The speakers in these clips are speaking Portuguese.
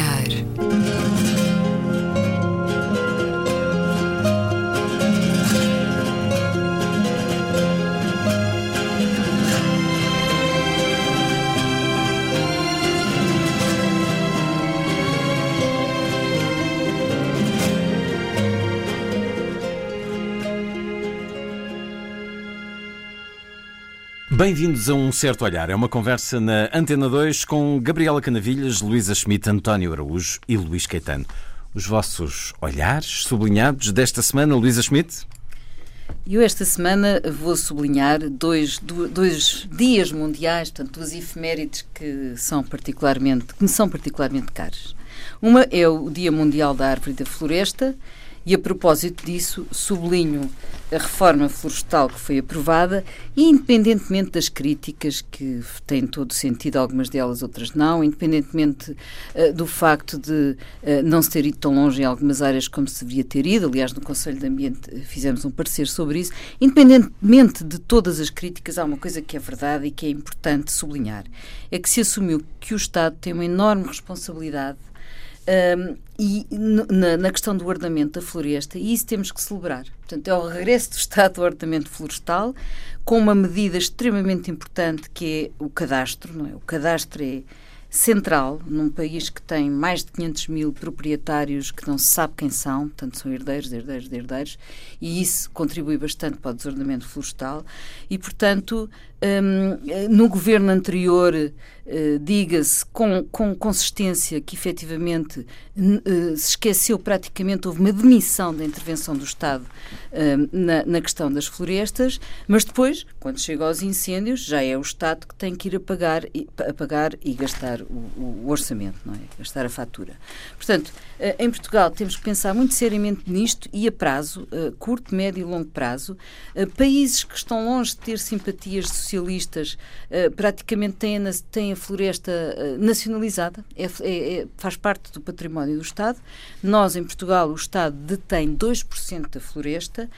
olhar. Bem-vindos a Um Certo Olhar. É uma conversa na Antena 2 com Gabriela Canavilhas, Luísa Schmidt, António Araújo e Luís Caetano. Os vossos olhares sublinhados desta semana, Luísa Schmidt? Eu esta semana vou sublinhar dois, dois dias mundiais, portanto, duas efemérides que são particularmente, que me são particularmente caras. Uma é o Dia Mundial da Árvore e da Floresta e a propósito disso, sublinho a reforma florestal que foi aprovada e, independentemente das críticas, que têm todo sentido, algumas delas, outras não, independentemente uh, do facto de uh, não se ter ido tão longe em algumas áreas como se devia ter ido, aliás, no Conselho de Ambiente fizemos um parecer sobre isso, independentemente de todas as críticas, há uma coisa que é verdade e que é importante sublinhar: é que se assumiu que o Estado tem uma enorme responsabilidade um, e na, na, questão do ordenamento da floresta, e isso temos que celebrar. Portanto, é o regresso do Estado do ordenamento florestal, com uma medida extremamente importante que é o cadastro. Não é? O cadastro é central num país que tem mais de 500 mil proprietários que não se sabe quem são, portanto são herdeiros, herdeiros de herdeiros, e isso contribui bastante para o desordenamento florestal. E, portanto, um, no governo anterior, uh, diga-se com, com consistência que efetivamente uh, se esqueceu praticamente, houve uma demissão da intervenção do Estado uh, na, na, questão das florestas, mas depois, quando chega aos incêndios, já é o Estado que tem que ir apagar, apagar e gastar o, o, o orçamento, não é? gastar a fatura. Portanto, em Portugal temos que pensar muito seriamente nisto e a prazo, curto, médio e longo prazo. países que estão longe de ter simpatias socialistas praticamente têm a, têm a floresta nacionalizada, é, é, é, faz parte do património do Estado. Nós, em Portugal, o Estado detém 2% da floresta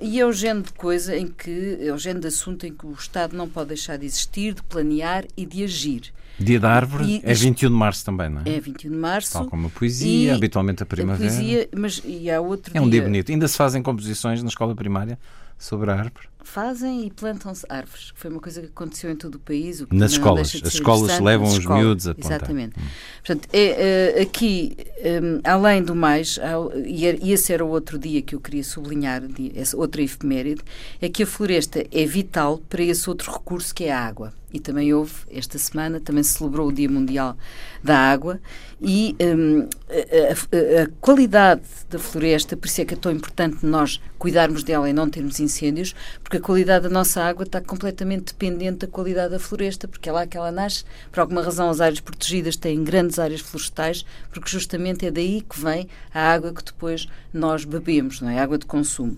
e é o género de coisa em que, é o género de assunto em que o Estado não pode deixar de existir, de planear e de agir. Dia da Árvore e, é 21 de março também, não é? É 21 de março. Tal como a poesia, habitualmente a primavera. A poesia, mas e há outro É um dia bonito. Ainda se fazem composições na escola primária sobre a árvore? Fazem e plantam-se árvores, que foi uma coisa que aconteceu em todo o país. O Nas escolas. As escolas levam os miúdos a plantar. Exatamente. Hum. Portanto, é, é, aqui, um, além do mais, e esse era o outro dia que eu queria sublinhar, essa outra efeméride, é que a floresta é vital para esse outro recurso que é a água. E também houve, esta semana, também se celebrou o Dia Mundial da Água e um, a, a, a, qualidade da floresta, por isso é que é tão importante nós cuidarmos dela e não termos incêndios, porque a qualidade da nossa água está completamente dependente da qualidade da floresta, porque é lá que ela nasce. Por alguma razão, as áreas protegidas têm grandes áreas florestais, porque justamente é daí que vem a água que depois nós bebemos, não é? A água de consumo.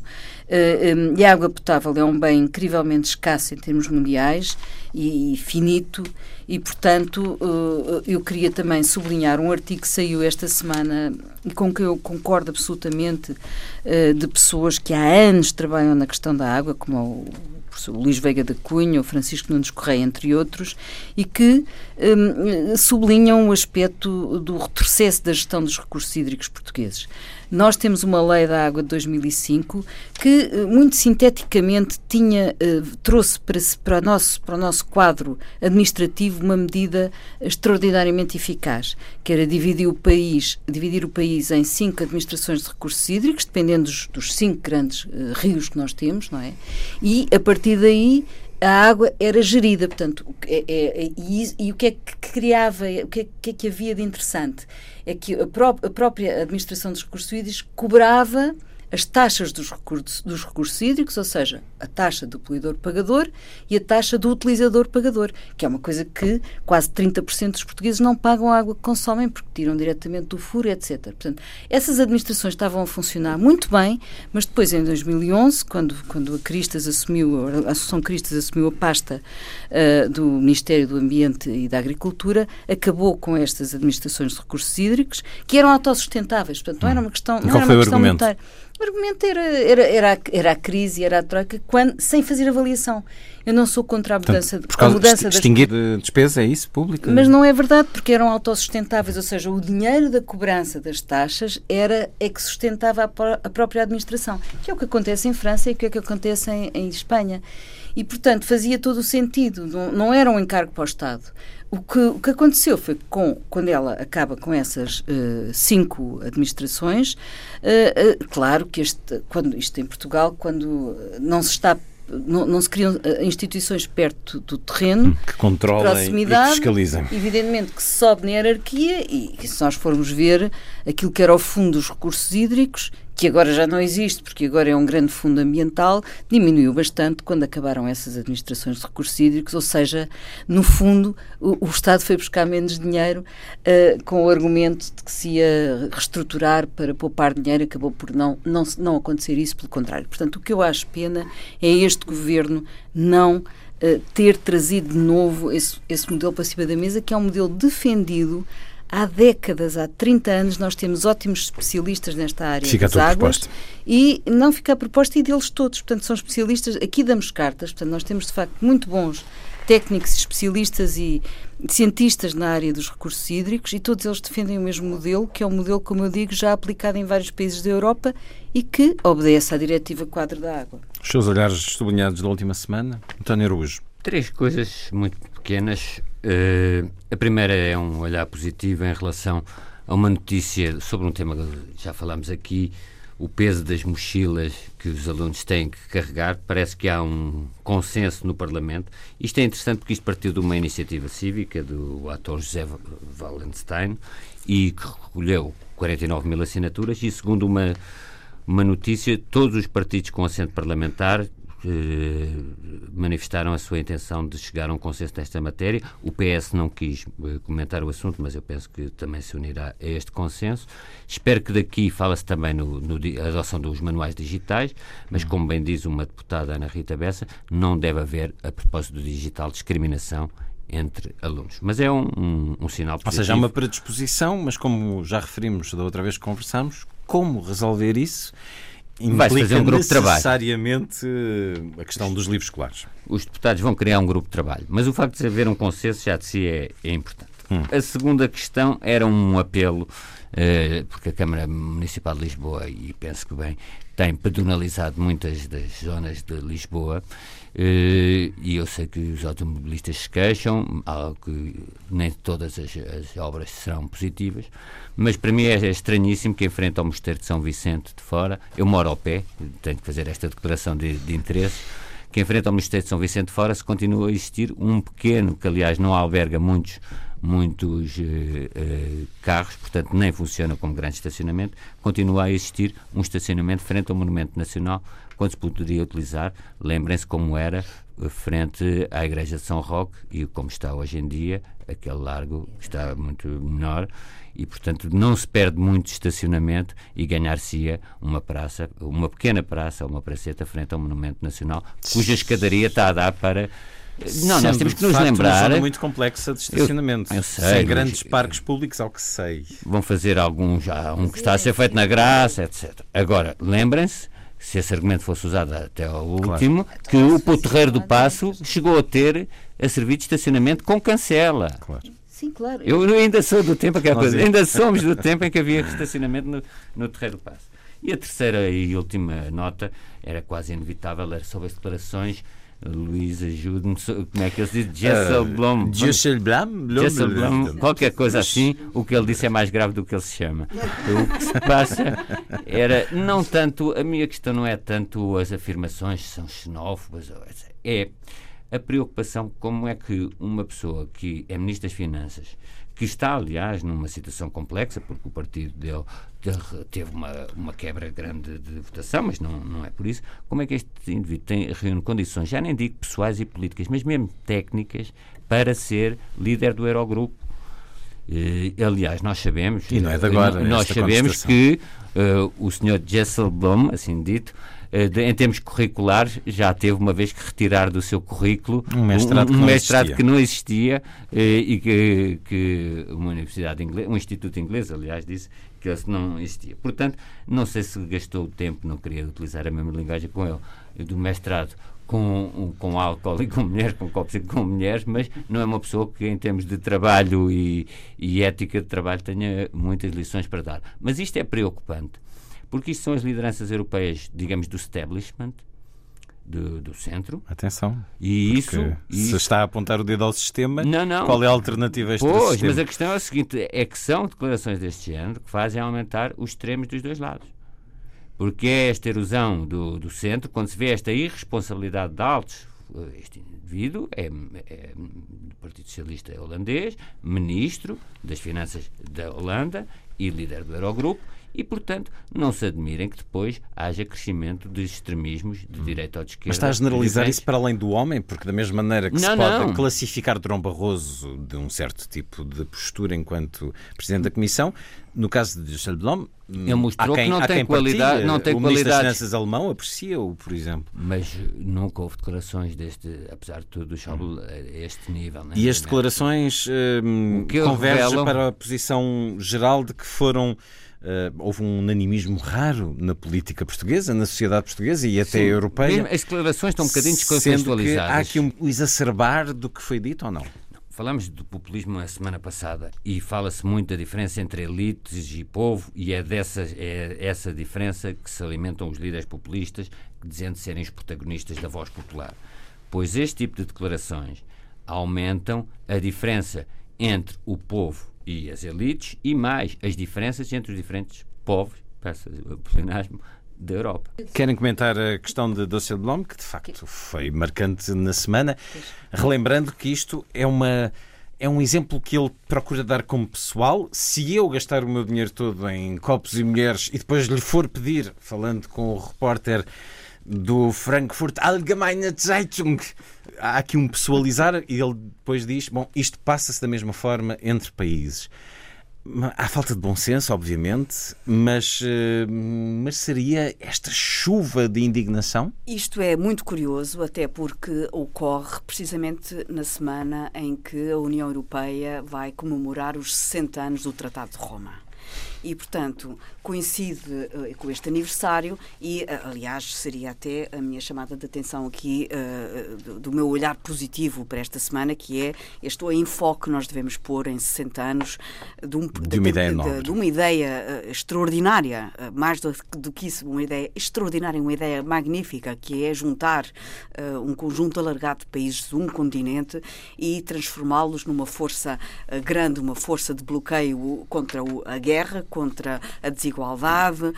Um, e a água potável é um bem incrivelmente escasso em termos mundiais e, finito. E, portanto, uh, eu queria também sublinhar um artigo que saiu esta semana e com que eu concordo absolutamente uh, de pessoas que há anos trabalham na questão da água, como o professor Luís Veiga da Cunha, o Francisco Nunes Correia, entre outros, e que um, sublinham o aspecto do retrocesso da gestão dos recursos hídricos portugueses. Nós temos uma lei da água de 2005 que, eh, muito sinteticamente, tinha, uh, trouxe para, para, o nosso, para o nosso quadro administrativo uma medida extraordinariamente eficaz, que era dividir o país, dividir o país em cinco administrações de recursos hídricos, dependendo dos, dos cinco grandes uh, rios que nós temos, não é? E, a partir daí, a água era gerida, portanto, é, é, é, e, e, o que é que criava, o que é, que, é que havia de interessante? É que a, pró a própria administração dos recursos hídricos cobrava as taxas dos recursos, dos recursos hídricos, ou seja, a taxa do poluidor-pagador e a taxa do utilizador-pagador, que é uma coisa que quase 30% dos portugueses não pagam a água que consomem porque tiram diretamente do furo, etc. Portanto, essas administrações estavam a funcionar muito bem, mas depois, em 2011, quando, quando a Cristas assumiu, a Associação Cristas assumiu a pasta uh, do Ministério do Ambiente e da Agricultura, acabou com estas administrações de recursos hídricos, que eram autossustentáveis. Portanto, não era uma questão... E qual foi o argumento? O argumento era, era, era, a, era a crise, era a troca, quando, sem fazer avaliação. Eu não sou contra a mudança, Portanto, por causa a mudança de extinguir de despesa, é isso, pública? Mas não é verdade, porque eram autossustentáveis, ou seja, o dinheiro da cobrança das taxas era é que sustentava a, a própria administração, que é o que acontece em França e que é o que acontece em, em Espanha. E, portanto, fazia todo o sentido, não, não era um encargo para o Estado. O que, o que aconteceu foi que, com, quando ela acaba com essas uh, cinco administrações, uh, uh, claro que este, quando, isto em Portugal, quando não se está não, não, se criam instituições perto do terreno que controlem e fiscalizem. Evidentemente que se sobe na hierarquia e, e se nós formos ver aquilo que era o fundo dos recursos hídricos que agora já não existe, porque agora é um grande fundo ambiental, diminuiu bastante quando acabaram essas administrações de recursos hídricos, ou seja, no fundo, o, o Estado foi buscar menos dinheiro uh, com o argumento de que se ia reestruturar para poupar dinheiro, acabou por não, não, não acontecer isso, pelo contrário. Portanto, o que eu acho pena é este governo não. Uh, ter trazido de novo esse, esse modelo para cima da mesa, que é um modelo defendido há décadas, há 30 anos, nós temos ótimos especialistas nesta área fica das águas proposta. e não fica a proposta e deles todos, portanto são especialistas, aqui damos cartas, portanto nós temos de facto muito bons técnicos, especialistas e cientistas na área dos recursos hídricos e todos eles defendem o mesmo modelo, que é um modelo, como eu digo, já aplicado em vários países da Europa e que obedece à Diretiva Quadro da Água. Os seus olhares sublinhados da última semana, António Araújo. Três coisas muito pequenas. Uh, a primeira é um olhar positivo em relação a uma notícia sobre um tema que já falámos aqui, o peso das mochilas que os alunos têm que carregar. Parece que há um consenso no Parlamento. Isto é interessante porque isto partiu de uma iniciativa cívica do ator José Wallenstein e que recolheu 49 mil assinaturas e, segundo uma, uma notícia, todos os partidos com assento parlamentar eh, manifestaram a sua intenção de chegar a um consenso nesta matéria. O PS não quis eh, comentar o assunto, mas eu penso que também se unirá a este consenso. Espero que daqui fala-se também no, no adoção dos manuais digitais, mas como bem diz uma deputada Ana Rita Bessa, não deve haver, a propósito do digital, discriminação entre alunos. Mas é um, um, um sinal positivo. Ou seja, há uma predisposição, mas como já referimos da outra vez que conversamos, como resolver isso Vai fazer um grupo de trabalho. necessariamente a questão dos livros escolares. Os deputados vão criar um grupo de trabalho, mas o facto de haver um consenso já de si é, é importante. Hum. A segunda questão era um apelo, eh, porque a Câmara Municipal de Lisboa, e penso que bem, tem pedonalizado muitas das zonas de Lisboa e eu sei que os automobilistas se queixam, que nem todas as, as, obras serão positivas, mas para mim é, é estranhíssimo que enfrenta ao Mosteiro de São Vicente de fora, eu moro ao pé, tenho que fazer esta declaração de, de interesse, que enfrenta ao Mosteiro de São Vicente de fora se continua a existir um pequeno, que aliás não alberga muitos muitos uh, uh, carros, portanto nem funciona como grande estacionamento, continua a existir um estacionamento frente ao Monumento Nacional, quando se poderia utilizar, lembrem-se como era eh, frente à Igreja de São Roque e como está hoje em dia, aquele largo está muito menor e, portanto, não se perde muito estacionamento e ganhar-se-ia uma praça, uma pequena praça, uma praceta frente ao Monumento Nacional, cuja escadaria está a dar para não, Sendo, nós temos que nos facto, lembrar. Uma zona muito complexa de estacionamento. Eu, eu sei, sem grandes parques públicos, ao que sei. Vão fazer algum já, um que está a ser feito na graça, etc. Agora, lembrem-se, se esse argumento fosse usado até ao último, claro. que o Poterreiro do Passo chegou a ter a servir de estacionamento com cancela. Claro. Sim, claro. Eu ainda sou do tempo, que coisa, ainda somos do tempo em que havia estacionamento no, no Terreiro do Passo. E a terceira e última nota era quase inevitável, era sobre as declarações Luís, ajude-me. Como é que ele diz? Jesselblom. Jesselblom. Qualquer coisa assim. O que ele disse é mais grave do que ele se chama. O que se passa era não tanto. A minha questão não é tanto as afirmações são xenófobas. É a preocupação como é que uma pessoa que é Ministro das Finanças que está, aliás, numa situação complexa, porque o partido dele teve uma, uma quebra grande de votação, mas não, não é por isso. Como é que este indivíduo tem, reúne condições, já nem digo pessoais e políticas, mas mesmo técnicas, para ser líder do Eurogrupo? aliás, nós sabemos. E não é de agora. Nós sabemos que o Sr. Jesselblom, assim dito, em termos curriculares, já teve uma vez que retirar do seu currículo um mestrado, um, um que, não mestrado que, não existia e que, que uma universidade inglesa, um instituto inglês, aliás, disse que esse não existia. Portanto, não sei se gastou o tempo, não queria utilizar a mesma linguagem com ele, do mestrado com, com álcool e com mulheres, com copos e com mulheres, mas não é uma pessoa que, em termos de trabalho e, e ética de trabalho, tenha muitas lições para dar. Mas isto é preocupante, porque isto são as lideranças europeias, digamos, do establishment, do, do, centro. Atenção. E isso, se isso, está a apontar o dedo ao sistema, não, não. qual é a alternativa a este pois, sistema? mas a questão é a seguinte: é que são declarações deste género que fazem aumentar os extremos dos dois lados. Porque é esta erosão do, do centro, quando se vê esta irresponsabilidade de altos, este indivíduo é, é do Partido Socialista holandês, ministro das Finanças da Holanda e líder do Eurogrupo, e, portanto, não se admirem que depois haja crescimento de extremismos de direita ou de esquerda. Mas está a generalizar isso para além do homem? Porque da mesma maneira que não, se pode não. classificar Durão Barroso de um certo tipo de postura enquanto Presidente da Comissão, no caso de Schellblom, ele mostrou quem, que não tem qualidade, partilha, não tem o Ministro das. Finanças alemão aprecia-o, por exemplo. Mas nunca houve declarações deste, apesar de tudo, do Schäuble a este nível. Né? E as declarações hum, convergem para a posição geral de que foram houve um unanimismo raro na política portuguesa, na sociedade portuguesa e até Sim, europeia. mesmo as declarações estão um bocadinho descontextualizadas. há aqui um exacerbar do que foi dito ou não? Falamos do populismo a semana passada e fala-se muito da diferença entre elites e povo, e é, dessa, é essa diferença que se alimentam os líderes populistas, dizendo serem os protagonistas da voz popular. Pois este tipo de declarações aumentam a diferença entre o povo e as elites e mais as diferenças entre os diferentes povos, peço o pleonasmo, da Europa. Querem comentar a questão de Dosselblom, que de facto foi marcante na semana, relembrando que isto é uma. É um exemplo que ele procura dar como pessoal. Se eu gastar o meu dinheiro todo em copos e mulheres e depois lhe for pedir, falando com o repórter do Frankfurt Allgemeine Zeitung, há aqui um pessoalizar e ele depois diz: Bom, isto passa-se da mesma forma entre países. Há falta de bom senso, obviamente, mas, eh, mas seria esta chuva de indignação? Isto é muito curioso, até porque ocorre precisamente na semana em que a União Europeia vai comemorar os 60 anos do Tratado de Roma. E, portanto, coincide uh, com este aniversário e, uh, aliás, seria até a minha chamada de atenção aqui uh, do, do, meu olhar positivo para esta semana, que é este enfoque que nós devemos pôr em 60 anos de, um, de, de uma ideia de, de uma ideia extraordinária, mais do, do, que isso, uma ideia extraordinária, uma ideia magnífica, que é juntar um conjunto alargado de países de um continente e transformá-los numa força grande, uma força de bloqueio contra a guerra, contra a desigualdade, uh,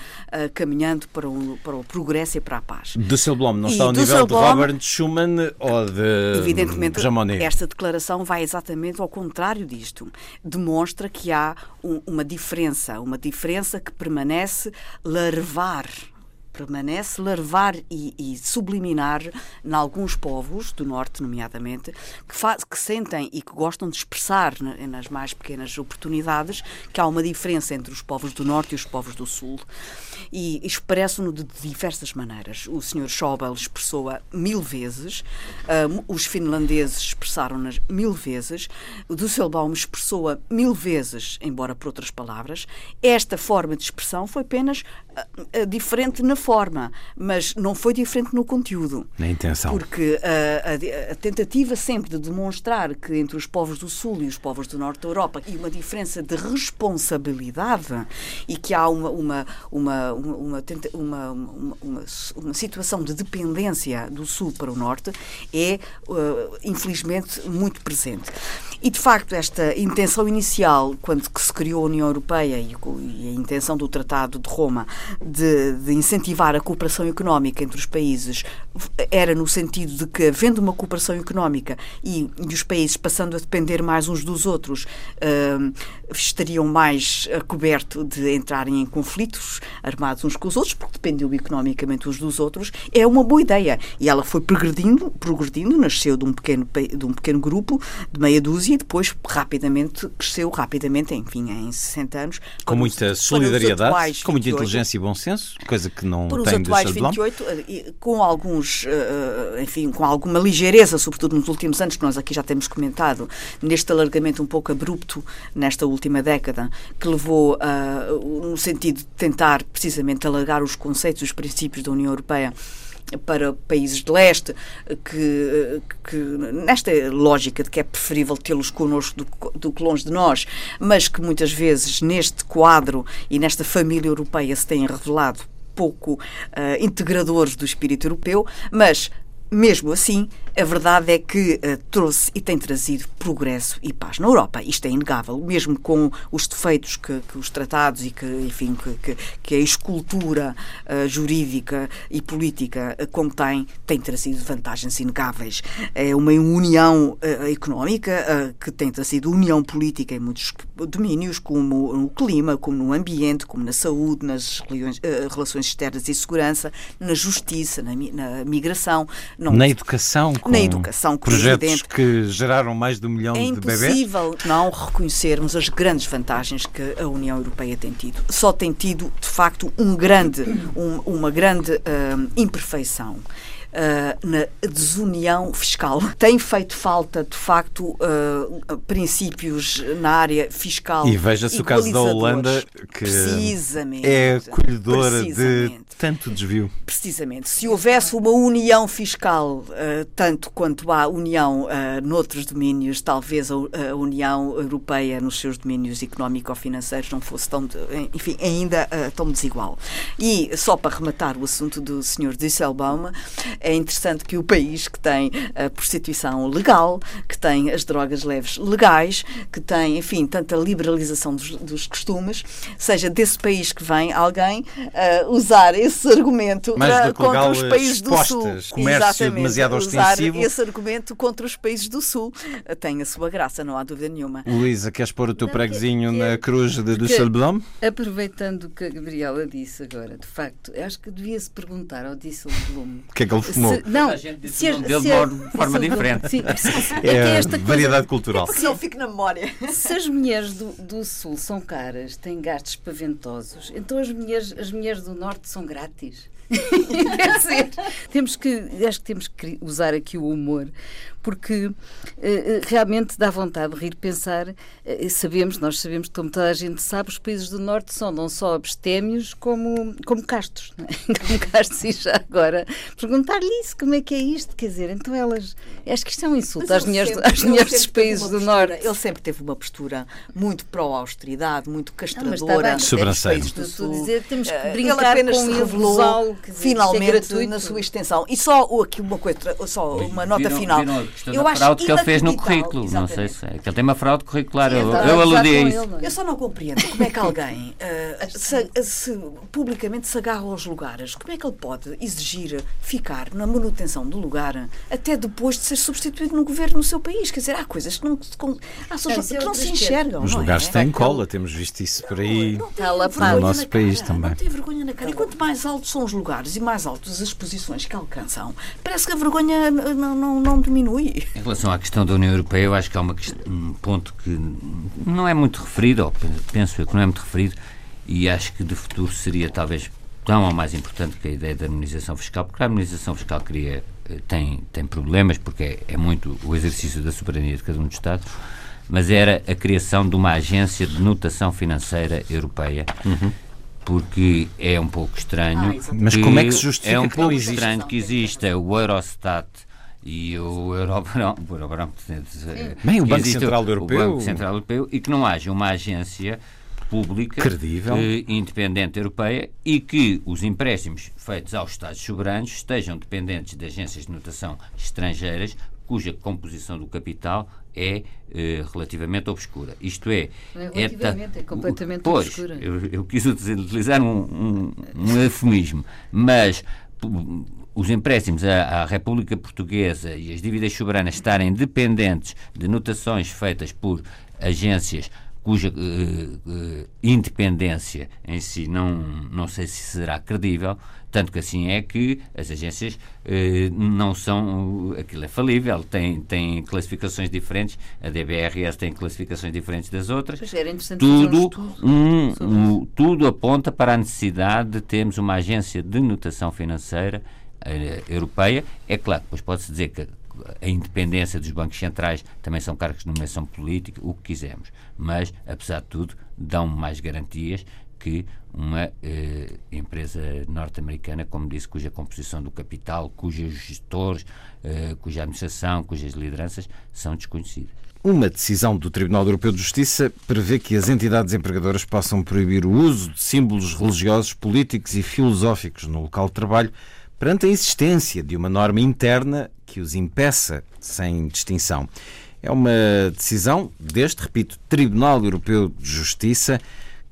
caminhando para o, para o progresso e para a paz. Dusselblom não está ao nível de Robert Schuman ou de Evidentemente, Jamonet. esta declaração vai exatamente ao contrário disto. Demonstra que há um, uma diferença, uma diferença que permanece larvar permanece larvar e, e, subliminar em alguns povos do norte, nomeadamente, que, faz, que sentem e que gostam de expressar nas mais pequenas oportunidades que há uma diferença entre os povos do norte e os povos do sul. E expressam-no de diversas maneiras. O Sr. Schäuble expressou-a mil vezes, um, os finlandeses expressaram-na mil vezes, o Dusselbaum expressou-a mil vezes, embora por outras palavras. Esta forma de expressão foi apenas uh, uh, diferente na forma, mas não foi diferente no conteúdo. Na intenção. Porque uh, a, a, tentativa sempre de demonstrar que entre os povos do Sul e os povos do Norte da Europa e uma diferença de responsabilidade e que há uma, uma, uma, uma, uma, uma, uma situação de dependência do Sul para o Norte é, uh, infelizmente, muito presente. E, de facto, esta intenção inicial, quando se criou a União Europeia e, e a intenção do Tratado de Roma de, de incentivar a cooperação económica entre os países era no sentido de que, havendo uma cooperação económica e, e os países passando a depender mais uns dos outros, uh, estariam mais a coberto de entrarem em conflitos armados uns com os outros, porque dependiam economicamente uns dos outros, é uma boa ideia. E ela foi progredindo, progredindo nasceu de um pequeno, de um pequeno grupo, de meia dúzia, e depois rapidamente cresceu rapidamente, enfim, em 60 anos. Com muita os, solidariedade, com muita inteligência e bom senso, coisa que não para tem os atuais 28, eh, com alguns, eh, enfim, com alguma ligeireza, sobretudo nos últimos anos, que nós aqui já temos comentado, neste alargamento um pouco abrupto nesta última década, que levou uh, no sentido de tentar precisamente alargar os conceitos, os princípios da União Europeia para países de leste, que, que nesta lógica de que é preferível tê-los connosco do, do, que longe de nós, mas que muitas vezes neste quadro e nesta família europeia se têm revelado pouco uh, integradores do espírito europeu, mas mesmo assim, a verdade é que uh, trouxe e tem trazido progresso e paz na Europa. Isto é inegável, mesmo com os defeitos que, que os tratados e que, enfim, que, que a escultura uh, jurídica e política uh, contém, tem trazido vantagens inegáveis. É uma união económica que tem trazido união política em muitos domínios, como no clima, como no ambiente, como na saúde, nas relações externas e segurança, na justiça, na, na migração. Não, na educação, na educação, projetos que geraram mais de um milhão é de bebés? É impossível não reconhecermos as grandes vantagens que a União Europeia tem tido. Só tem tido, de facto, um grande, um, uma grande uh, imperfeição uh, na desunião fiscal. Tem feito falta, de facto, uh, princípios na área fiscal. E veja-se o caso da Holanda, que é acolhedora de tanto desvio. Precisamente. Se houvesse uma união fiscal, uh, tanto quanto há união uh, noutros domínios, talvez a, a, União Europeia nos seus domínios económico-financeiros não fosse tão, enfim, ainda uh, tão desigual. E só para rematar o assunto do Sr. Disselbaum, é interessante que o país que tem a prostituição legal, que tem as drogas leves legais, que tem, enfim, tanta liberalização dos, dos costumes, seja desse país que vem alguém uh, usar esse argumento uh, contra os países do Sul. Comércio Exatamente, demasiado ostensivo. Usar esse argumento contra os países do Sul tem a sua graça, não há dúvida nenhuma. Luísa, queres pôr o teu preguezinho na cruz de Düsseldorf? Aproveitando o que a Gabriela disse agora, de facto, acho que devia-se perguntar ao Disselblum o que é que ele fumou? Se, não, se, se, dele de uma forma diferente. Sim, é, é esta variedade cultural. Porque não fique na memória. Se as mulheres do, do Sul são caras, têm gastos paventosos, então as mulheres, as mulheres do Norte são grátis. Quer dizer, temos que, acho que temos que usar aqui o humor, porque uh, realmente dá vontade de rir, pensar. Uh, sabemos, nós sabemos, como toda a gente sabe, os países do Norte são não só abstémios como, como castos. É? como castos, e já agora perguntar-lhe isso, como é que é isto? Quer dizer, então elas. Acho que isto é um insulto às mulheres, sempre, às mulheres dos países do postura, Norte. Ele sempre teve uma postura muito pró-austeridade, muito castradora. Sobrancelha. Dizer, temos que brincar ele com revelou finalmente é na sua extensão. E só aqui uma coisa, só uma nota viram, final. Viram eu acho fraude que ele fez no currículo. Exatamente. Não sei se é. Que ele tem uma fraude curricular. Sim, eu, eu aludi a isso. Eu só não compreendo como é que alguém uh, se, se, publicamente se agarra aos lugares. Como é que ele pode exigir ficar na manutenção do lugar até depois de ser substituído no governo no seu país? Quer dizer, há coisas que não, há que não se enxergam. Os lugares é? têm cola, temos visto isso por aí não, não no nosso país também. Não tem vergonha na cara. E quanto mais altos são os lugares e mais altas as posições que alcançam, parece que a vergonha não, não, não diminui. Em relação à questão da União Europeia, eu acho que há uma, um ponto que não é muito referido, ou penso eu que não é muito referido, e acho que de futuro seria talvez tão ou mais importante que a ideia da harmonização fiscal, porque a harmonização fiscal cria, eh, tem, tem problemas, porque é, é muito o exercício da soberania de cada um dos Estados, mas era a criação de uma agência de notação financeira europeia. Uhum porque é um pouco estranho. Ah, mas como é que se justifica É um pouco estranho que exista o Eurostat e o Eurobarómetro. Bem, o Banco Central Europeu. O Banco Central Europeu e que não haja uma agência pública Credível. Eh, independente europeia e que os empréstimos feitos aos Estados soberanos estejam dependentes de agências de notação estrangeiras cuja composição do capital é eh, relativamente obscura. Isto é, é, relativamente, é, é completamente pois, obscura. Eu, eu quis utilizar um, um, um eufemismo, mas os empréstimos à, à, República Portuguesa e as dívidas soberanas estarem dependentes de notações feitas por agências cuja uh, uh, independência em si não, não sei se será credível, tanto que assim é que as agências uh, não são. Aquilo é falível, tem, tem classificações diferentes, a DBRS tem classificações diferentes das outras. Pois era interessante tudo, um, um, tudo aponta para a necessidade de termos uma agência de notação financeira europeia. É claro, depois pode-se dizer que a independência dos bancos centrais também são cargos de nomeação política, o que quisermos. Mas, apesar de tudo, dão mais garantias que uma eh, empresa norte-americana, como disse, cuja composição do capital, cujos gestores, eh, cuja administração, cujas lideranças são desconhecidas. Uma decisão do Tribunal Europeu de Justiça prevê que as entidades empregadoras possam proibir o uso de símbolos religiosos, políticos e filosóficos no local de trabalho perante a existência de uma norma interna que os impeça sem distinção. É uma decisão deste, repito, Tribunal Europeu de Justiça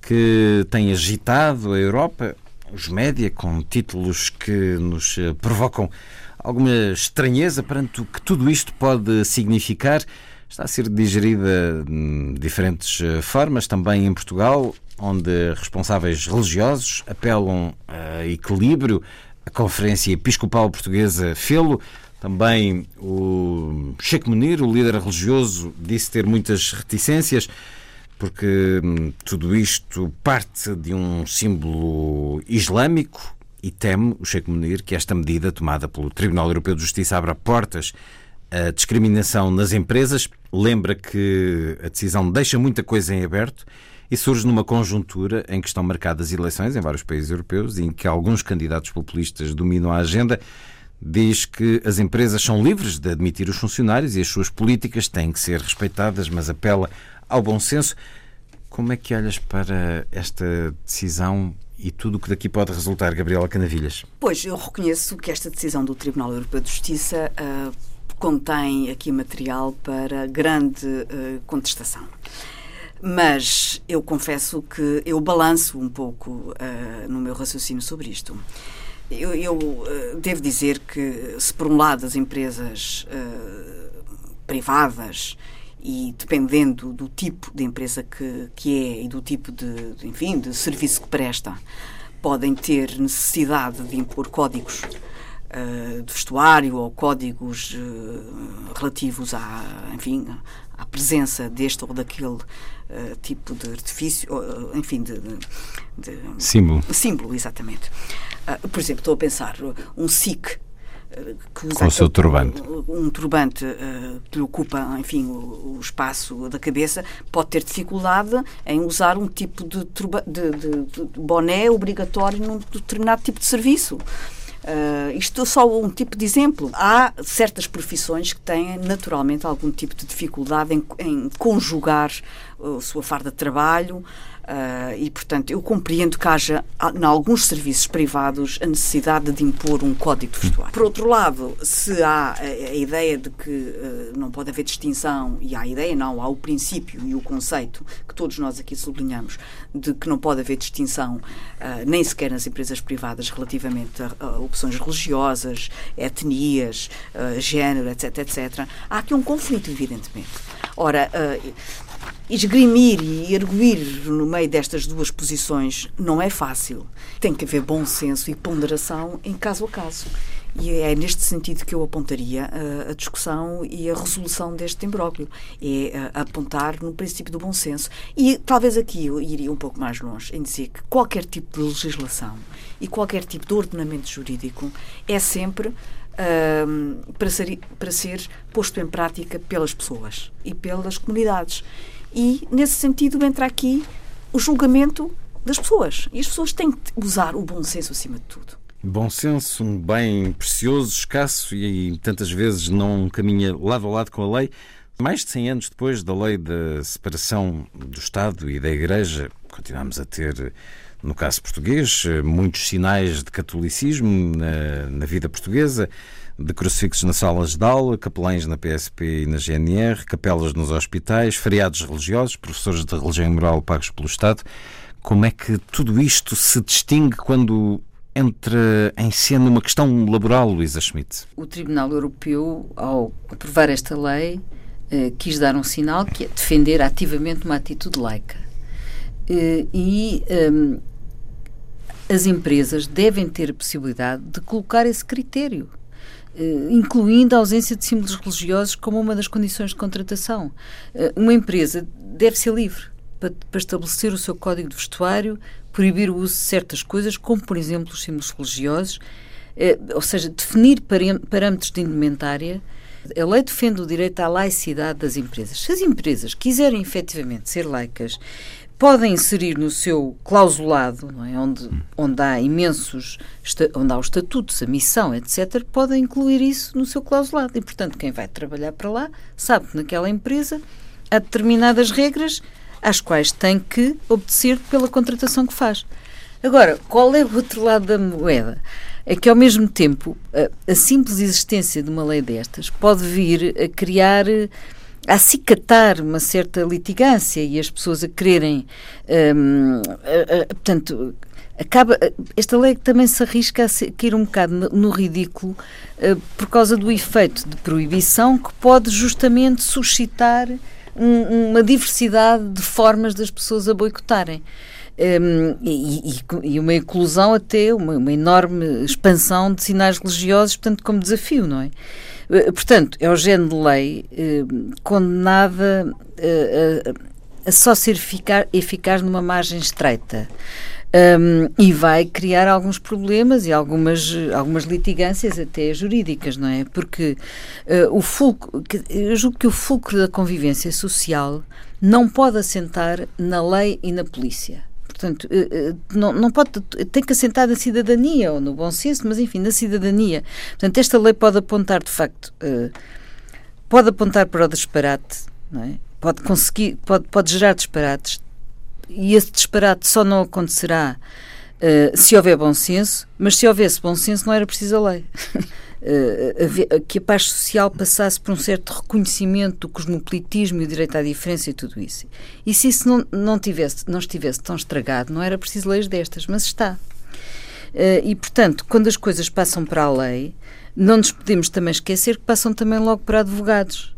que tem agitado a Europa, os média, com títulos que nos eh, provocam alguma estranheza perante o que tudo isto pode significar. Está a ser digerida de diferentes eh, formas, também em Portugal, onde responsáveis religiosos apelam a equilíbrio, a Conferência Episcopal Portuguesa fê-lo. Também o Sheikh Munir, o líder religioso, disse ter muitas reticências, porque hum, tudo isto parte de um símbolo islâmico e teme o Sheikh Munir que esta medida tomada pelo Tribunal Europeu de Justiça abra portas à discriminação nas empresas. Lembra que a decisão deixa muita coisa em aberto e surge numa conjuntura em que estão marcadas eleições em vários países europeus e em que alguns candidatos populistas dominam a agenda. Diz que as empresas são livres de admitir os funcionários e as suas políticas têm que ser respeitadas, mas apela ao bom senso. Como é que olhas para esta decisão e tudo o que daqui pode resultar, Gabriela Canavilhas? Pois, eu reconheço que esta decisão do Tribunal Europeu de Justiça uh, contém aqui material para grande uh, contestação. Mas eu confesso que eu balanço um pouco uh, no meu raciocínio sobre isto. Eu, eu uh, devo dizer que, se por um lado as empresas uh, privadas e dependendo do tipo de empresa que, que é e do tipo de, de, enfim, de serviço que presta, podem ter necessidade de impor códigos de vestuário ou códigos relativos à, enfim, à presença deste ou daquele uh, tipo de artifício, uh, enfim, de, de, de, símbolo. Símbolo, exatamente. Uh, por exemplo, estou a pensar um SIC com o seu turbante. Um turbante que lhe ocupa, enfim, o, o, espaço da cabeça, pode ter dificuldade em usar um tipo de, de, de boné obrigatório num determinado tipo de serviço. Uh, isto é só um tipo de exemplo. Há certas profissões que têm naturalmente algum tipo de dificuldade em, em conjugar a sua farda de trabalho, Uh, e, portanto, eu compreendo que haja, em alguns serviços privados, a necessidade de impor um código de vestuário. Por outro lado, se há a, a ideia de que uh, não pode haver distinção, e há a ideia, não, há o princípio e o conceito que todos nós aqui sublinhamos, de que não pode haver distinção, uh, nem sequer nas empresas privadas, relativamente a, a opções religiosas, etnias, género, etc., etc., há aqui um conflito, evidentemente. Ora, esgrimir e erguir no meio destas duas posições não é fácil. Tem que haver bom senso e ponderação em caso a caso. E é neste sentido que eu apontaria a, a discussão e a resolução deste imbróglio. É a, apontar no princípio do bom senso. E talvez aqui eu iria um pouco mais longe em dizer que qualquer tipo de legislação e qualquer tipo de ordenamento jurídico é sempre para, ser, para ser posto em prática pelas pessoas e pelas comunidades. E, nesse sentido, entra aqui o julgamento das pessoas. E as pessoas têm que usar o bom senso acima de tudo. Bom senso, um bem precioso, escasso e tantas vezes não caminha lado a lado com a lei. Mais de 100 anos depois da lei da separação do Estado e da Igreja, continuamos a ter, no caso português, muitos sinais de catolicismo na, na vida portuguesa de crucifixos nas salas de aula, capelães na PSP e na GNR, capelas nos hospitais, feriados religiosos, professores de religião moral pagos pelo Estado. Como é que tudo isto se distingue quando entra em cena uma questão laboral, Luísa Schmidt? O Tribunal Europeu, ao aprovar esta lei, uh, quis dar um sinal que é defender ativamente uma atitude laica. Uh, e um, as empresas devem ter a possibilidade de colocar esse critério. Uh, incluindo a ausência de símbolos religiosos como uma das condições de contratação. uma empresa deve ser livre para, para estabelecer o seu código de vestuário, proibir o uso de certas coisas, como, por exemplo, os símbolos religiosos, eh, ou seja, definir parâmetros de indumentária. A lei defende o direito à laicidade das empresas. Se as empresas quiserem efetivamente ser laicas, podem inserir no seu clausulado, é? onde, onde há imensos, onde há os estatutos, a missão, etc., podem incluir isso no seu clausulado. E, portanto, quem vai trabalhar para lá sabe que naquela empresa há determinadas regras às quais tem que obedecer pela contratação que faz. Agora, qual é o outro lado da moeda? É que, ao mesmo tempo, a, a simples existência de uma lei destas pode vir a criar a acicatar uma certa litigância e as pessoas a quererem. Hum, a, a, portanto, acaba. Esta lei também se arrisca a cair um bocado no, no ridículo uh, por causa do efeito de proibição que pode justamente suscitar um, uma diversidade de formas das pessoas a boicotarem. Um, e, e, e, uma inclusão até, uma, uma, enorme expansão de sinais religiosos, portanto, como desafio, não é? Eh, portanto, é o género de lei condenada uh, a, a só ser eficaz, eficaz numa margem estreita. Um, e vai criar alguns problemas e algumas, algumas litigâncias até jurídicas, não é? Porque uh, o fulcro, eu julgo que o fulcro da convivência social não pode assentar na lei e na polícia. Portanto, uh, uh, não, não pode, tem que assentar na cidadania ou no bom senso, mas enfim, na cidadania. Portanto, esta lei pode apontar, de facto, pode apontar para o disparate, é? Pode conseguir, pode, pode gerar disparates, e esse disparate só não acontecerá se houver bom senso, mas se houvesse bom senso não era preciso a lei. Uh, que a paz social passasse por um certo reconhecimento do cosmopolitismo e o direito à diferença e tudo isso. E se isso não, não, tivesse, não estivesse tão estragado, não era preciso leis destas, mas está. Uh, e, portanto, quando as coisas passam para a lei, não nos podemos também esquecer que passam também logo para advogados.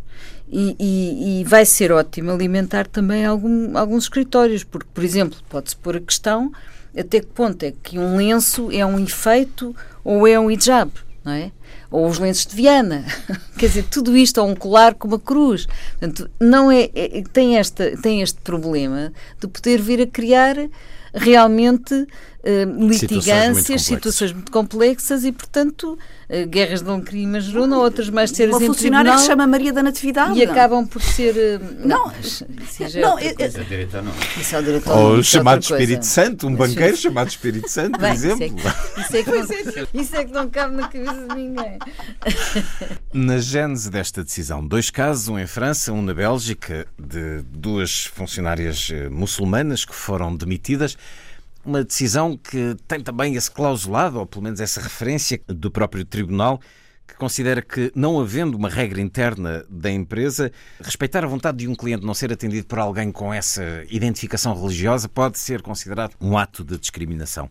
E, e, e, vai ser ótimo alimentar também algum, alguns escritórios, porque, por exemplo, pode-se pôr a questão até que ponto é que um lenço é um efeito ou é um hijab, não é? Ou os lenços de Viana. Quer dizer, tudo isto, ou um colar com uma cruz. Portanto, não é, é, tem, esta, tem este problema de poder vir a criar realmente uh, litigâncias, situações muito, complexas e, portanto, uh, guerras de um crime a outras mais sérias Uma funcionária que se chama Maria da Natividade. E acabam por ser... Uh, não, não, isso é não, é, coisa, diretor não. Isso é o diretor Ou não, chamado Espírito Santo, um banqueiro chamado Espírito Santo, por exemplo. Isso é, que, isso, é que não, isso é que não cabe na cabeça de ninguém. Na gênese desta decisão, dois casos, um em França, um na Bélgica, de duas funcionárias muçulmanas que foram demitidas uma decisão que tem também esse clausulado, ou pelo menos essa referência do próprio Tribunal, que considera que, não havendo uma regra interna da empresa, respeitar a vontade de um cliente não ser atendido por alguém com essa identificação religiosa pode ser considerado um ato de discriminação.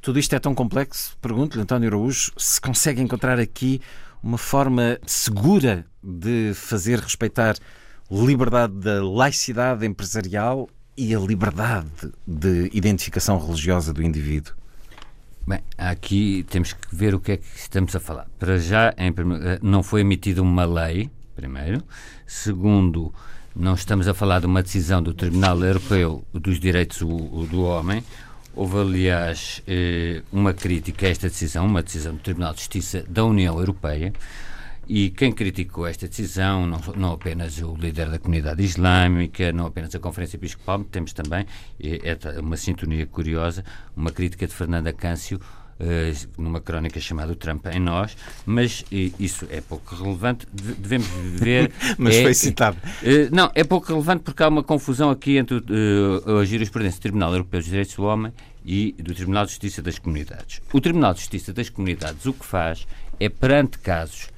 Tudo isto é tão complexo, pergunto-lhe, António Araújo, se consegue encontrar aqui uma forma segura de fazer respeitar liberdade da laicidade empresarial e a liberdade de identificação religiosa do indivíduo? Bem, aqui temos que ver o que é que estamos a falar. Para já, em, eh, não foi emitida uma lei, primeiro. Segundo, não estamos a falar de uma decisão do Tribunal Europeu dos Direitos do Homem. Houve, aliás, eh, uma crítica a esta decisão, uma decisão do Tribunal de Justiça da União Europeia, e quem criticou esta decisão, não, não, apenas o líder da comunidade islâmica, não apenas a Conferência Episcopal, temos também, é uma sintonia curiosa, uma crítica de Fernanda Câncio, Uh, numa crónica chamada O Trump em Nós, mas isso é pouco relevante. Devemos ver. mas é, foi citado. Uh, não, é pouco relevante porque há uma confusão aqui entre uh, a jurisprudência do Tribunal Europeu dos Direitos do Homem e do Tribunal de Justiça das Comunidades. O Tribunal de Justiça das Comunidades o que faz é, perante casos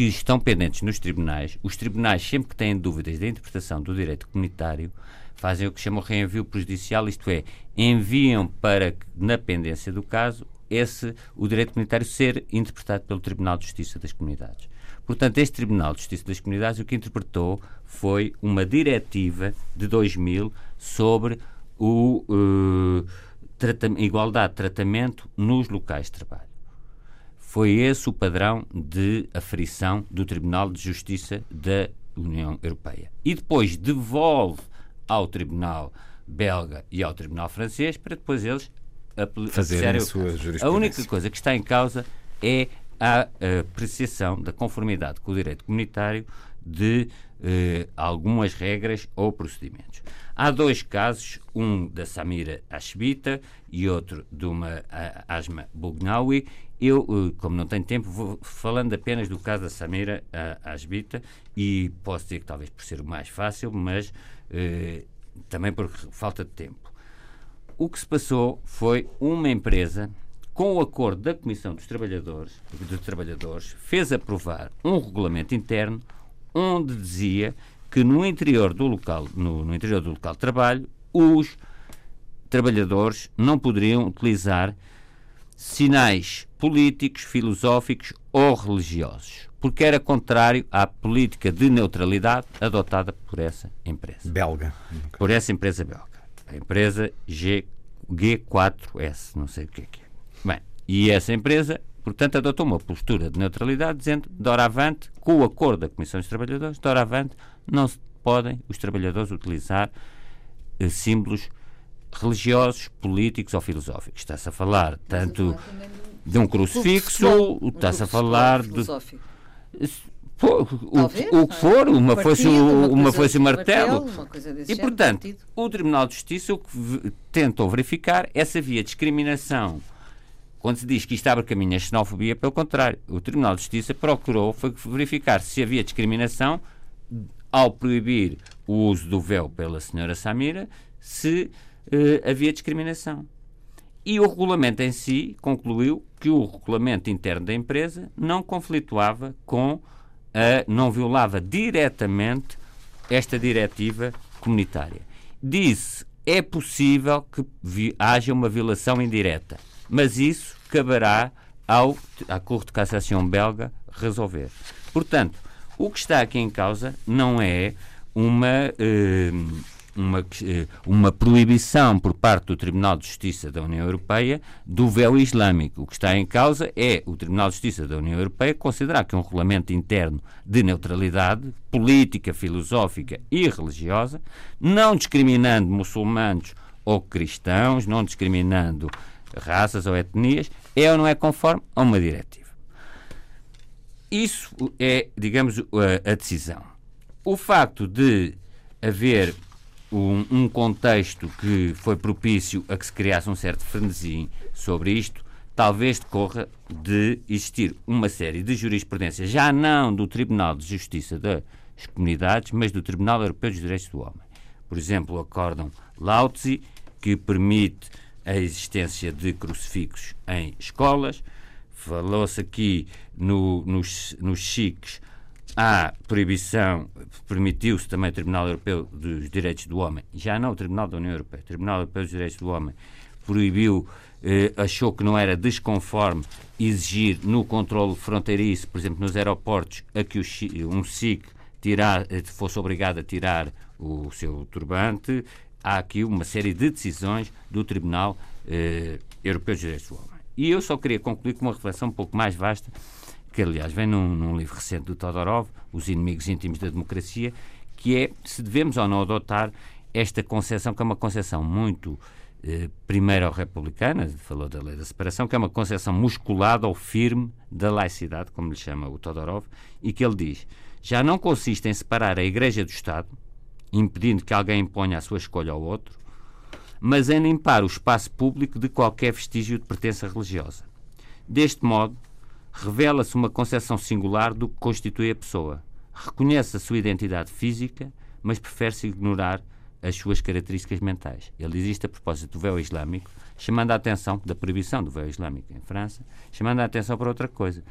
que estão pendentes nos tribunais, os tribunais, sempre que têm dúvidas da interpretação do direito comunitário, fazem o que chamam reenvio prejudicial, isto é, enviam para, na pendência do caso, esse, o direito comunitário ser interpretado pelo Tribunal de Justiça das Comunidades. Portanto, este Tribunal de Justiça das Comunidades o que interpretou foi uma diretiva de 2000 sobre o uh, igualdade de tratamento nos locais de trabalho. Foi esse o padrão de aferição do Tribunal de Justiça da União Europeia. E depois devolve ao Tribunal belga e ao Tribunal francês para depois eles fazerem a sua jurisprudência. A única coisa que está em causa é a apreciação da conformidade com o direito comunitário de eh, algumas regras ou procedimentos. Há dois casos, um da Samira Ashbita e outro de uma Asma Bugnawi. Eu, eh, como não tenho tempo, vou falando apenas do caso da Samira Ashbita e posso dizer que talvez por ser o mais fácil, mas eh, também por falta de tempo. O que se passou foi uma empresa com o acordo da Comissão dos Trabalhadores, dos Trabalhadores, fez aprovar um regulamento interno onde dizia que no interior do local, no, no interior do local de trabalho, os trabalhadores não poderiam utilizar sinais políticos, filosóficos ou religiosos, porque era contrário à política de neutralidade adotada por essa empresa. Belga. Por essa empresa belga. A empresa G, G4S, não sei o que é que é. Bem, e essa empresa portanto, adotou uma postura de neutralidade, dizendo, doravante, com o acordo da Comissão dos Trabalhadores, doravante, não se podem os trabalhadores utilizar eh, símbolos religiosos, políticos ou filosóficos. Está-se a falar tanto de um crucifixo, está-se a falar de. O, o, que for, uma fosse uma fosse o martelo. e, portanto, o Tribunal de Justiça o que tentou verificar é se havia discriminação quando se diz que isto abre caminho à xenofobia, pelo contrário, o Tribunal de Justiça procurou foi verificar se havia discriminação ao proibir o uso do véu pela senhora Samira, se uh, havia discriminação. E o regulamento em si concluiu que o regulamento interno da empresa não conflituava com a. não violava diretamente esta diretiva comunitária. Disse é possível que haja uma violação indireta mas isso caberá ao, à Corte de Cassação belga resolver. Portanto, o que está aqui em causa não é uma, eh, uma, eh, uma proibição por parte do Tribunal de Justiça da União Europeia do véu islâmico. O que está em causa é o Tribunal de Justiça da União Europeia considerar que um regulamento interno de neutralidade política, filosófica e religiosa, não discriminando muçulmanos ou cristãos, não discriminando raças ou etnias, é ou não é conforme a uma diretiva. Isso é, digamos, a, a decisão. O facto de haver um, um, contexto que foi propício a que se criasse um certo frenesi sobre isto, talvez decorra de existir uma série de jurisprudências, já não do Tribunal de Justiça das Comunidades, mas do Tribunal Europeu dos Direitos do Homem. Por exemplo, o acórdão Lautzi, que permite a existência de crucifixos em escolas. Falou-se aqui no, nos, nos chiques há proibição, permitiu-se também o Tribunal Europeu dos Direitos do Homem, já não o Tribunal da União Europeia, o Tribunal Europeu dos Direitos do Homem proibiu, eh, achou que não era desconforme exigir no controle fronteiriço, por exemplo, nos aeroportos, a que o, um SIC tirar, eh, fosse obrigado a tirar o seu turbante, há aqui uma série de decisões do Tribunal eh, Europeu dos Direitos do Homem. E eu só queria concluir com uma reflexão um pouco mais vasta, que aliás vem num, num livro recente do Todorov, Os Inimigos Íntimos da Democracia, que é se devemos ou não adotar esta concepção, que é uma concepção muito eh, primeiro republicana, falou da lei da separação, que é uma concepção musculada ou firme da laicidade, como lhe chama o Todorov, e que ele diz: já não consiste em separar a Igreja do Estado, impedindo que alguém imponha a sua escolha ao outro, mas em limpar o espaço público de qualquer vestígio de pertença religiosa. Deste modo, revela-se uma concepção singular do que constitui a pessoa. Reconhece a sua identidade física, mas prefere-se ignorar as suas características mentais. Ele diz isto a propósito do véu islâmico, chamando a atenção da proibição do véu islâmico em França, chamando a atenção para outra coisa.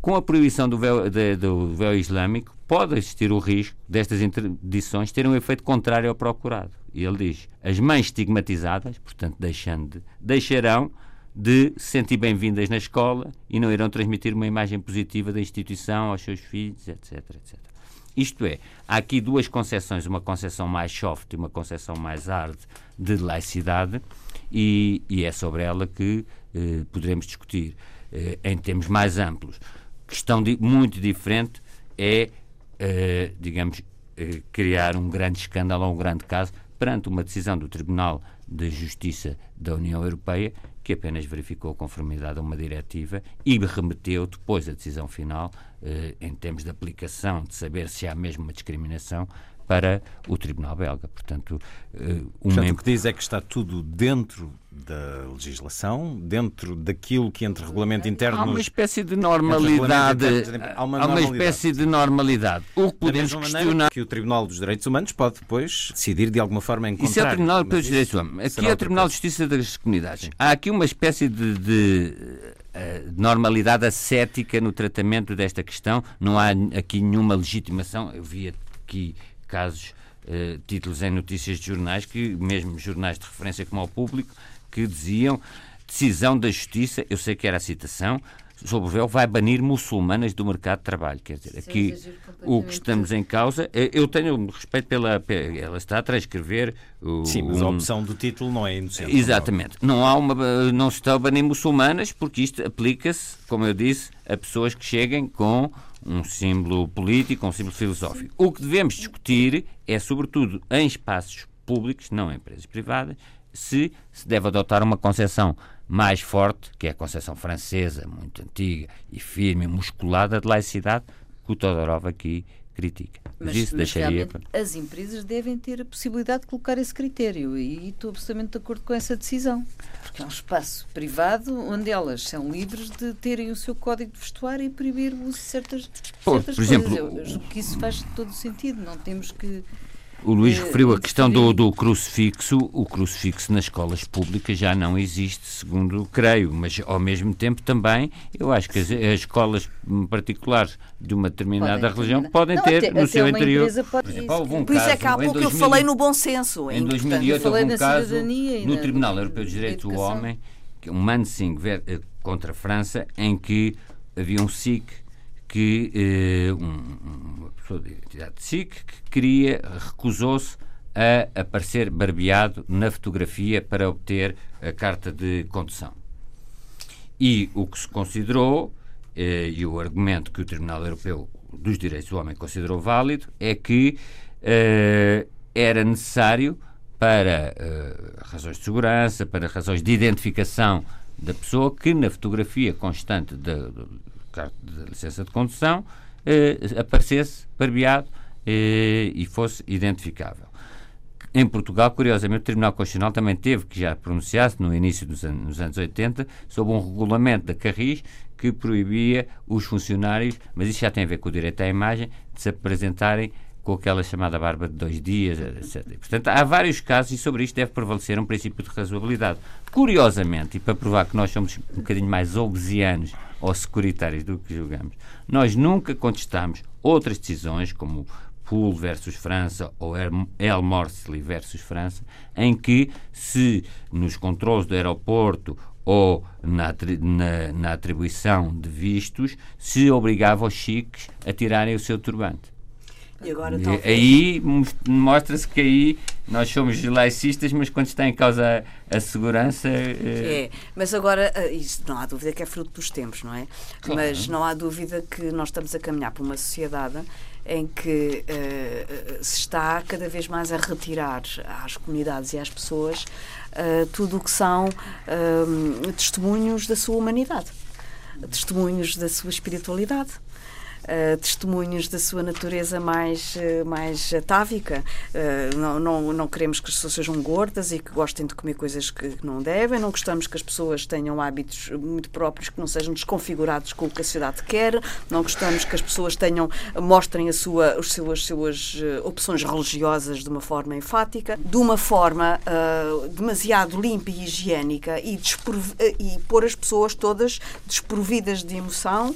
Com a proibição do véu, de, do véu islâmico, pode existir o risco destas interdições terem um efeito contrário ao procurado. E ele diz: as mães estigmatizadas, portanto, deixando de, deixarão de se sentir bem-vindas na escola e não irão transmitir uma imagem positiva da instituição aos seus filhos, etc, etc. Isto é, há aqui duas concepções, uma concepção mais soft e uma concepção mais hard de laicidade, e, e é sobre ela que eh, poderemos discutir eh, em termos mais amplos. Questão de, muito diferente é, eh, digamos, eh, criar um grande escândalo ou um grande caso perante uma decisão do Tribunal de Justiça da União Europeia que apenas verificou a conformidade a uma diretiva e remeteu depois a decisão final, eh, em termos de aplicação, de saber se há mesmo uma discriminação, para o Tribunal Belga. Portanto, uma... Portanto, o que diz é que está tudo dentro da legislação, dentro daquilo que entre regulamento interno. Há uma espécie de normalidade. Há uma, há uma espécie de normalidade. O que podemos questionar. Que o Tribunal dos Direitos Humanos pode depois decidir de alguma forma encontrar. Isso é o Tribunal dos Direitos Humanos. Aqui é o Tribunal de Justiça das Comunidades. Sim. Há aqui uma espécie de, de uh, normalidade ascética no tratamento desta questão. Não há aqui nenhuma legitimação. Eu vi aqui casos, uh, títulos em notícias de jornais, que mesmo jornais de referência como ao público, que diziam decisão da justiça, eu sei que era a citação, sobre o véu vai banir muçulmanas do mercado de trabalho. Quer dizer, aqui o que estamos em causa, eh, eu tenho respeito pela. Ela está a transcrever. O, Sim, mas um, a opção do título não é inocente. Exatamente. Não, há uma, não se está a banir muçulmanas, porque isto aplica-se, como eu disse, a pessoas que cheguem com um símbolo político, um símbolo filosófico. O que devemos discutir é, sobretudo, em espaços públicos, não em empresas privadas, se se deve adotar uma concepção mais forte, que é a concepção francesa, muito antiga e firme musculada de laicidade, que o Todorov aqui critica. Mas, isso mas deixaria... as empresas devem ter a possibilidade de colocar esse critério e estou absolutamente de acordo com essa decisão. Porque é um espaço privado onde elas são livres de terem o seu código de vestuário e proibir o uso de certas, Pô, certas por coisas. Exemplo, Eu que isso faz todo o sentido. Não temos que o Luís referiu a questão do, do, crucifixo. O crucifixo nas escolas públicas já não existe, segundo creio, mas ao mesmo tempo também eu acho que as, as escolas particulares de uma determinada podem religião ter, podem não, ter até, no até seu interior. Pode, por, exemplo, um por isso é que há pouco 2000, eu falei no bom senso. Em 2008 houve um caso no Tribunal Europeu dos Direitos do Homem, que um Mansing eh, contra a França, em que havia um SIC que eh, um, uma pessoa de identidade de SIC que queria, recusou-se a aparecer barbeado na fotografia para obter a carta de condução. E o que se considerou, eh, e o argumento que o Tribunal Europeu dos Direitos do Homem considerou válido, é que eh, era necessário, para eh, razões de segurança, para razões de identificação da pessoa, que na fotografia constante da, carta de licença de condução, eh, aparecesse barbeado eh, e fosse identificável. Em Portugal, curiosamente, o Tribunal Constitucional também teve que já pronunciar-se no início dos anos, nos anos 80 sobre um regulamento da Carris que proibia os funcionários, mas isso já tem a ver com o direito à imagem, de se apresentarem com aquela chamada barba de dois dias, etc. Portanto, há vários casos e sobre isto deve prevalecer um princípio de razoabilidade. Curiosamente, e para provar que nós somos um bocadinho mais obesianos ou securitários do que julgamos, nós nunca contestamos outras decisões, como Pool versus França ou El Morsley versus França, em que se nos controles do aeroporto ou na, na, na atribuição de vistos, se obrigava os chiques a tirarem o seu turbante. E agora, talvez... Aí mostra-se que aí nós somos laicistas, mas quando está em causa a, a segurança. É... é, mas agora, eh, isso não há dúvida que é fruto dos tempos, não é? Claro. Mas não há dúvida que nós estamos a caminhar para uma sociedade em que uh, se está cada vez mais a retirar às comunidades e às pessoas uh, tudo o que são uh, testemunhos da sua humanidade, testemunhos da sua espiritualidade uh, testemunhos da sua natureza mais, uh, mais atávica. Uh, não, não, não queremos que as pessoas sejam gordas e que gostem de comer coisas que não devem, não gostamos que as pessoas tenham hábitos muito próprios que não sejam desconfigurados com o que a sociedade quer, não gostamos que as pessoas tenham, mostrem a sua, as suas, suas opções religiosas de uma forma enfática, de uma forma demasiado limpa e higiênica e, e pôr as pessoas todas desprovidas de emoção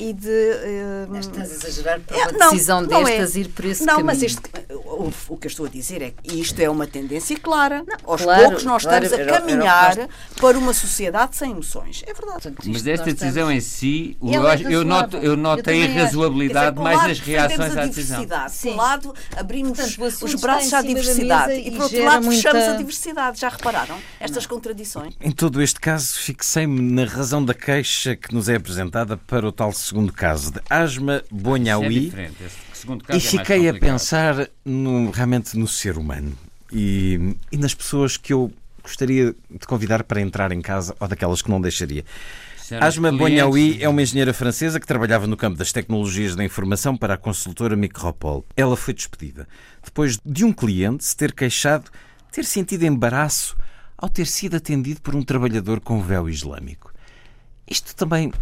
e de. Uh, Estás a exagerar para uma decisão não, destas é. ir por esse não, caminho. Não, mas este, o, o, que eu estou a dizer é que isto é uma tendência clara. Não, Aos claro, poucos nós claro, estamos era- a era o que caminhar nós- para uma sociedade sem emoções. É verdade. Portanto, Mas esta decisão estamos- em si, é eu, eu noto, eu noto Eu a irrazoabilidade dizer, mais lado, defendemos reações à decisão. Sim. Por um lado, abrimos Portanto, os braços à diversidade. E, e por outro lado, fechamos muita- a diversidade. Já repararam estas contradições? Em todo este caso, fixei-me na razão da queixa que nos é apresentada para o tal segundo caso de Asma Isso é E é fiquei a pensar no- realmente no ser humano e, e nas pessoas que eu gostaria de convidar para entrar em casa ou daquelas que não deixaria. Asma Bonhaoui é uma engenheira francesa que trabalhava no campo das tecnologias da informação para a consultora Micropol. Ela foi despedida depois de um cliente se ter queixado ter sentido embaraço ao ter sido atendido por um trabalhador com véu islâmico. Isto também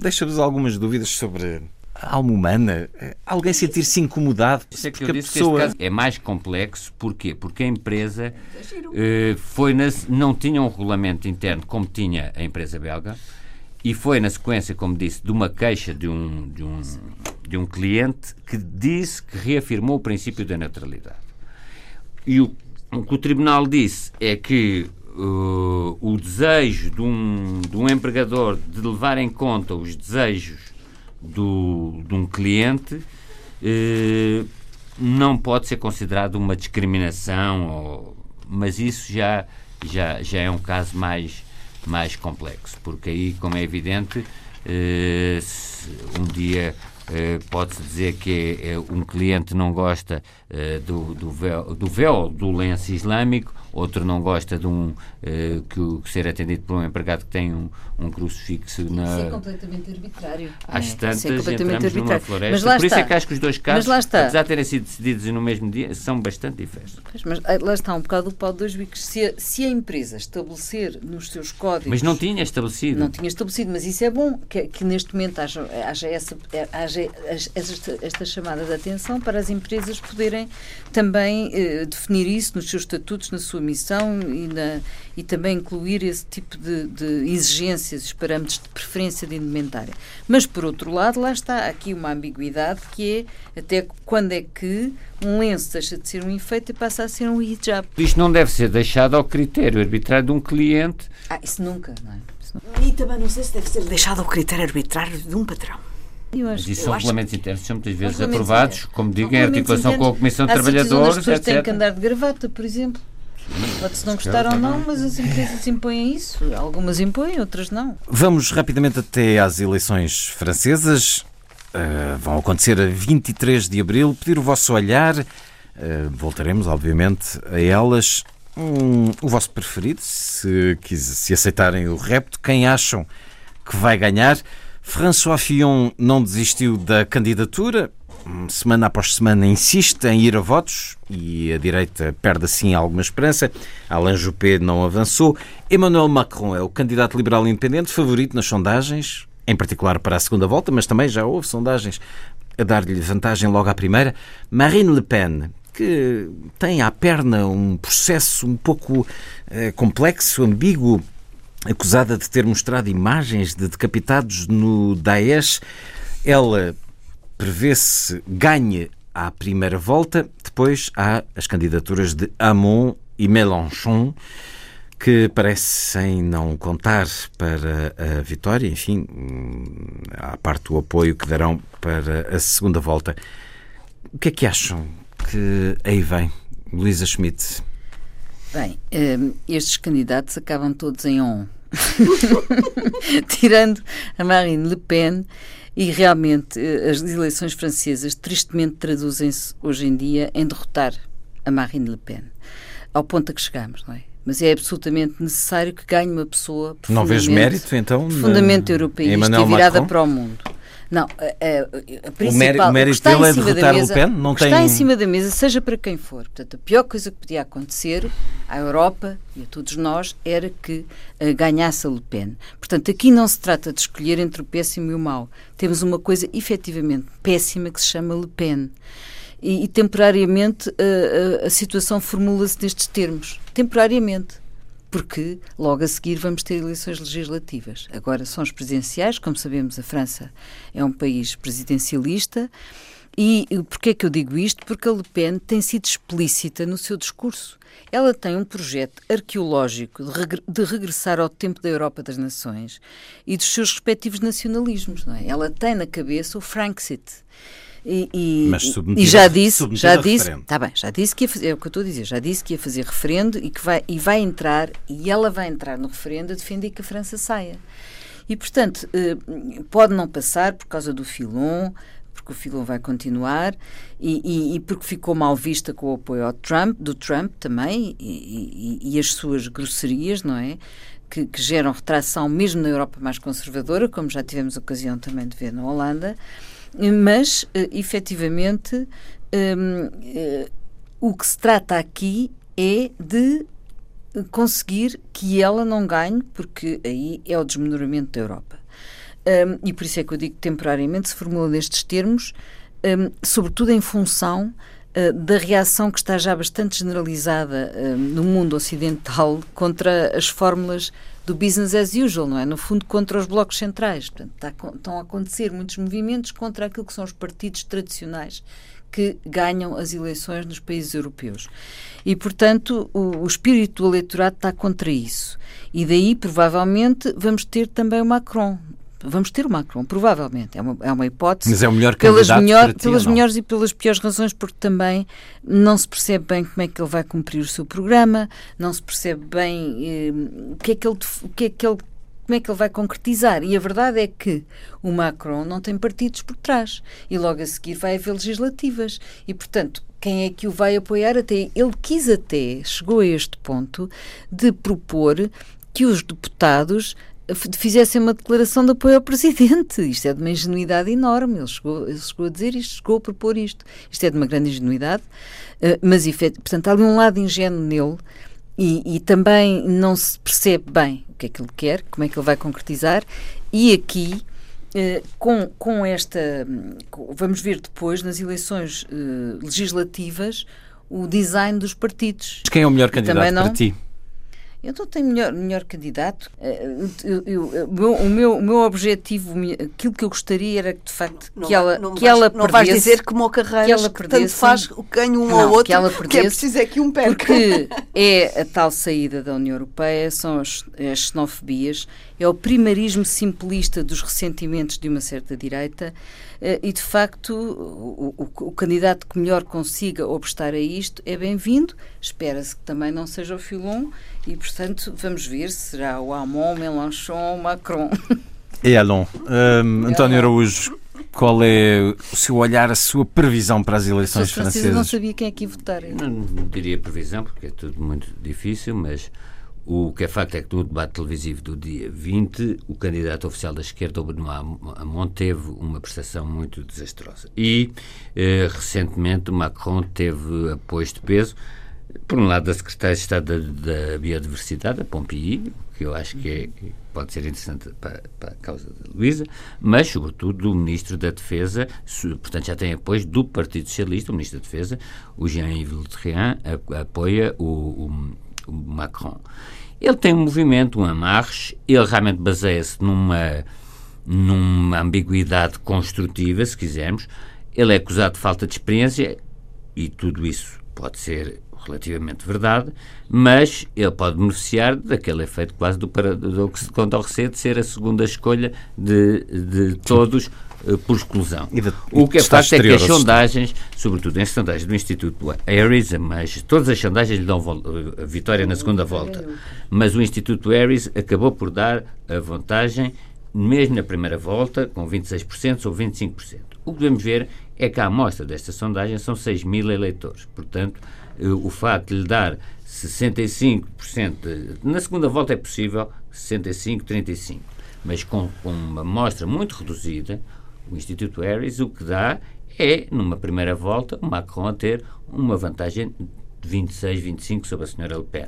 deixa-vos algumas dúvidas sobre a alma humana. Alguém sentir-se incomodado Isso é que porque eu a disse que pessoa. este caso é mais complexo. Porquê? Porque a empresa eh, foi na- não tinha um regulamento interno como tinha a empresa belga e foi na sequência, como disse, de uma queixa de um, de um, de um cliente que disse que reafirmou o princípio da neutralidade. E o, o que o Tribunal disse é que uh, o desejo de um, de um empregador de levar em conta os desejos do, de um cliente eh, não pode ser considerado uma discriminação, ou- mas isso já, já, já é um caso mais, mais complexo, porque aí, como é evidente, se um dia eh, pode-se dizer que um cliente não gosta eh, do, do, véu, do véu, do lenço islâmico, outro não gosta de um eh, que, que ser atendido por um empregado que tem um, um crucifixo Isso é na, completamente arbitrário. às É, tantas isso é entramos numa floresta. Mas lá Por isso está. é que acho que os dois casos, apesar de terem sido decididos no mesmo dia, são bastante diferentes. Pois, Mas ah, lá está um bocado o pau de dois bicos. Se a, se a empresa estabelecer nos seus códigos. Mas não tinha estabelecido. Não tinha estabelecido, mas isso é bom, que, que neste momento haja, haja, essa, haja esta, esta chamada de atenção para as empresas poderem também eh, definir isso nos seus estatutos, na sua missão e, na, e também incluir esse tipo de, de exigências, os parâmetros de preferência de indumentária. Mas, por outro lado, lá está aqui uma ambiguidade que é até quando é que um lenço deixa de ser um enfeite e passa a ser um hijab. Isto não deve ser deixado ao critério arbitrário de um cliente. Ah, isso nunca, não é? E também não sei se deve ser deixado ao critério arbitrário de um patrão. Eu Mas isso Eu são acho regulamentos internos, são muitas vezes aprovados, internos. como digo, em articulação com a internos. Comissão de Trabalhadores, As pessoas têm etc. que andar de gravata, por exemplo. Pode-se não gostar ou não, mas as empresas impõem isso. Algumas impõem, outras não. Vamos rapidamente até às eleições francesas. Uh, vão acontecer a 23 de abril. Pedir o vosso olhar. Uh, voltaremos, obviamente, a elas. Um, o vosso preferido, se, se aceitarem o repto. Quem acham que vai ganhar? François Fillon não desistiu da candidatura. Semana após semana insiste em ir a votos e a direita perde assim alguma esperança. Alain Juppé não avançou. Emmanuel Macron é o candidato liberal independente favorito nas sondagens, em particular para a segunda volta, mas também já houve sondagens a dar-lhe vantagem logo à primeira. Marine Le Pen, que tem à perna um processo um pouco eh, complexo, ambíguo, acusada de ter mostrado imagens de decapitados no Daesh. Ela prevê-se ganhe à primeira volta. Depois há as candidaturas de Hamon e Mélenchon, que parecem não contar para a vitória. Enfim, à parte do apoio que darão para a segunda volta. O que é que acham que aí vem? Luísa Schmidt. Bem, hum, estes candidatos acabam todos em on. Tirando a Marine Le Pen, e realmente eh, as eleições francesas tristemente traduzem-se hoje em dia em derrotar a Marine Le Pen. Ao ponto a que chegamos, não é? Mas é absolutamente necessário que ganhe uma pessoa Não vês profundamente- mérito, então? na- profundamente europeísta Emmanuel e virada Macron? para o mundo. Não, a, a, a principal, o mérito dele é derrotar Le mesa- Pen? Não o tem- está em cima da mesa, seja para quem for. Portanto, a pior coisa que podia acontecer à Europa e a todos nós era que eh, ganhasse a Le Pen. Portanto, aqui não se trata de escolher entre o péssimo e o mau. Temos uma coisa efetivamente péssima que se chama Le Pen. E, e temporariamente eh, a, a situação formula-se nestes termos. Temporariamente porque logo a seguir vamos ter eleições legislativas. Agora são as presidenciais, como sabemos, a França é um país presidencialista E porquê é que eu digo isto? Porque a Le Pen tem sido explícita no seu discurso. Ela tem um projeto arqueológico de, reg de regressar ao tempo da Europa das Nações e dos seus respectivos nacionalismos. É? Ela tem na cabeça o Franksit. E, e, e, já disse, já disse, tá bem, já disse que ia fazer, é o que eu estou a dizer, já disse que ia fazer referendo e que vai, e vai entrar, e ela vai entrar no referendo a defender que a França saia. E, portanto, eh, pode não passar por causa do Filon, porque o Filon vai continuar, e, e, e, porque ficou mal vista com o apoio ao Trump, do Trump também, e, e as suas grosserias, não é? Que, que, geram retração mesmo na Europa mais conservadora, como já tivemos ocasião também de ver na Holanda, mas, uh, efetivamente, um, eh, o que se trata aqui é de conseguir que ela não ganhe, porque aí é o desmenoramento da Europa. Um, e por isso é que eu digo que temporariamente se formula nestes termos, um, sobretudo em função uh, da reação que está já bastante generalizada uh, no mundo ocidental contra as fórmulas do business as usual, não é? No fundo, contra os blocos centrais. Portanto, está, estão a acontecer muitos movimentos contra aquilo que são os partidos tradicionais que ganham as eleições nos países europeus. E, portanto, o, o, espírito do eleitorado está contra isso. E daí, provavelmente, vamos ter também o Macron. Vamos ter o Macron, provavelmente. É uma, é uma hipótese. Mas é o melhor pelas melhor, ti, Pelas melhores e pelas piores razões, porque também não se percebe bem como é que ele vai cumprir o seu programa, não se percebe bem eh, o que é que ele, o que é que ele como é que ele vai concretizar? E a verdade é que o Macron não tem partidos por trás e logo a seguir vai haver legislativas. E, portanto, quem é que o vai apoiar até? Ele quis até, chegou a este ponto, de propor que os deputados fizessem uma declaração de apoio ao Presidente. Isto é de uma ingenuidade enorme. Ele chegou, ele chegou a dizer isto, chegou a propor isto. Isto é de uma grande ingenuidade, uh, mas, portanto, há ali um lado ingênuo nele e, e, também não se percebe bem o que é que ele quer, como é que ele vai concretizar, e aqui. Uh, com, com esta. Com, vamos ver depois, nas eleições uh, legislativas, o design dos partidos. Quem é o melhor candidato não, para ti? Eu não tenho melhor, melhor candidato. Eh, eu, eu, o, meu, o meu objetivo, aquilo que eu gostaria era que, de facto, não, que ela, não que vais, ela não perdesse, vais dizer que o Carreiras, que, ela perdesse, que tanto faz o ganho um não, ou outro, que, ela perdesse, que é preciso é que um perca. Porque é a tal saída da União Europeia, são as, as xenofobias, é o primarismo simplista dos ressentimentos de uma certa direita, e de facto o, o, o, candidato que melhor consiga obstar a isto é bem-vindo. Espera-se que também não seja o Filon e, portanto, vamos ver se será o Amon, Mélenchon ou Macron. E Alon, um, António Araújo, qual é o seu olhar, a sua previsão para as eleições francesas? não sabia quem é que ia votar. Não, não diria previsão, porque é tudo muito difícil, mas o que é facto é que no debate televisivo do dia 20, o candidato oficial da esquerda, o Benoît Hamon, teve uma prestação muito desastrosa. E, eh, recentemente, Macron teve apoio de peso, por um lado, da Secretária de Estado da, da Biodiversidade, a Pompei, que eu acho que é, pode ser interessante para, para a causa da Luísa, mas, sobretudo, do Ministro da Defesa, portanto, já tem apoio do Partido Socialista, o Ministro da Defesa, o Jean-Yves Le apoia o, o Macron. Ele tem um movimento, um amarres, ele realmente baseia-se numa, numa ambiguidade construtiva, se quisermos. Ele é acusado de falta de experiência e tudo isso pode ser relativamente verdade, mas ele pode beneficiar daquele efeito quase do, que se conta ao receio de ser a segunda escolha de, de todos por exclusão. De, o que é facto é que as sondagens, sobretudo em sondagens do Instituto Harris, mas todas as sondagens lhe dão a vitória na segunda volta, mas o Instituto Harris acabou por dar a vantagem mesmo na primeira volta, com 26% ou 25%. O que devemos ver é que a amostra desta sondagem são 6 mil eleitores. Portanto, eh, o facto de lhe dar 65%, na segunda volta é possível 65, 35, mas com, com uma amostra muito reduzida, o Instituto Harris o que dá é, numa primeira volta, o Macron a ter uma vantagem de 26, 25 sobre a senhora Le Pen.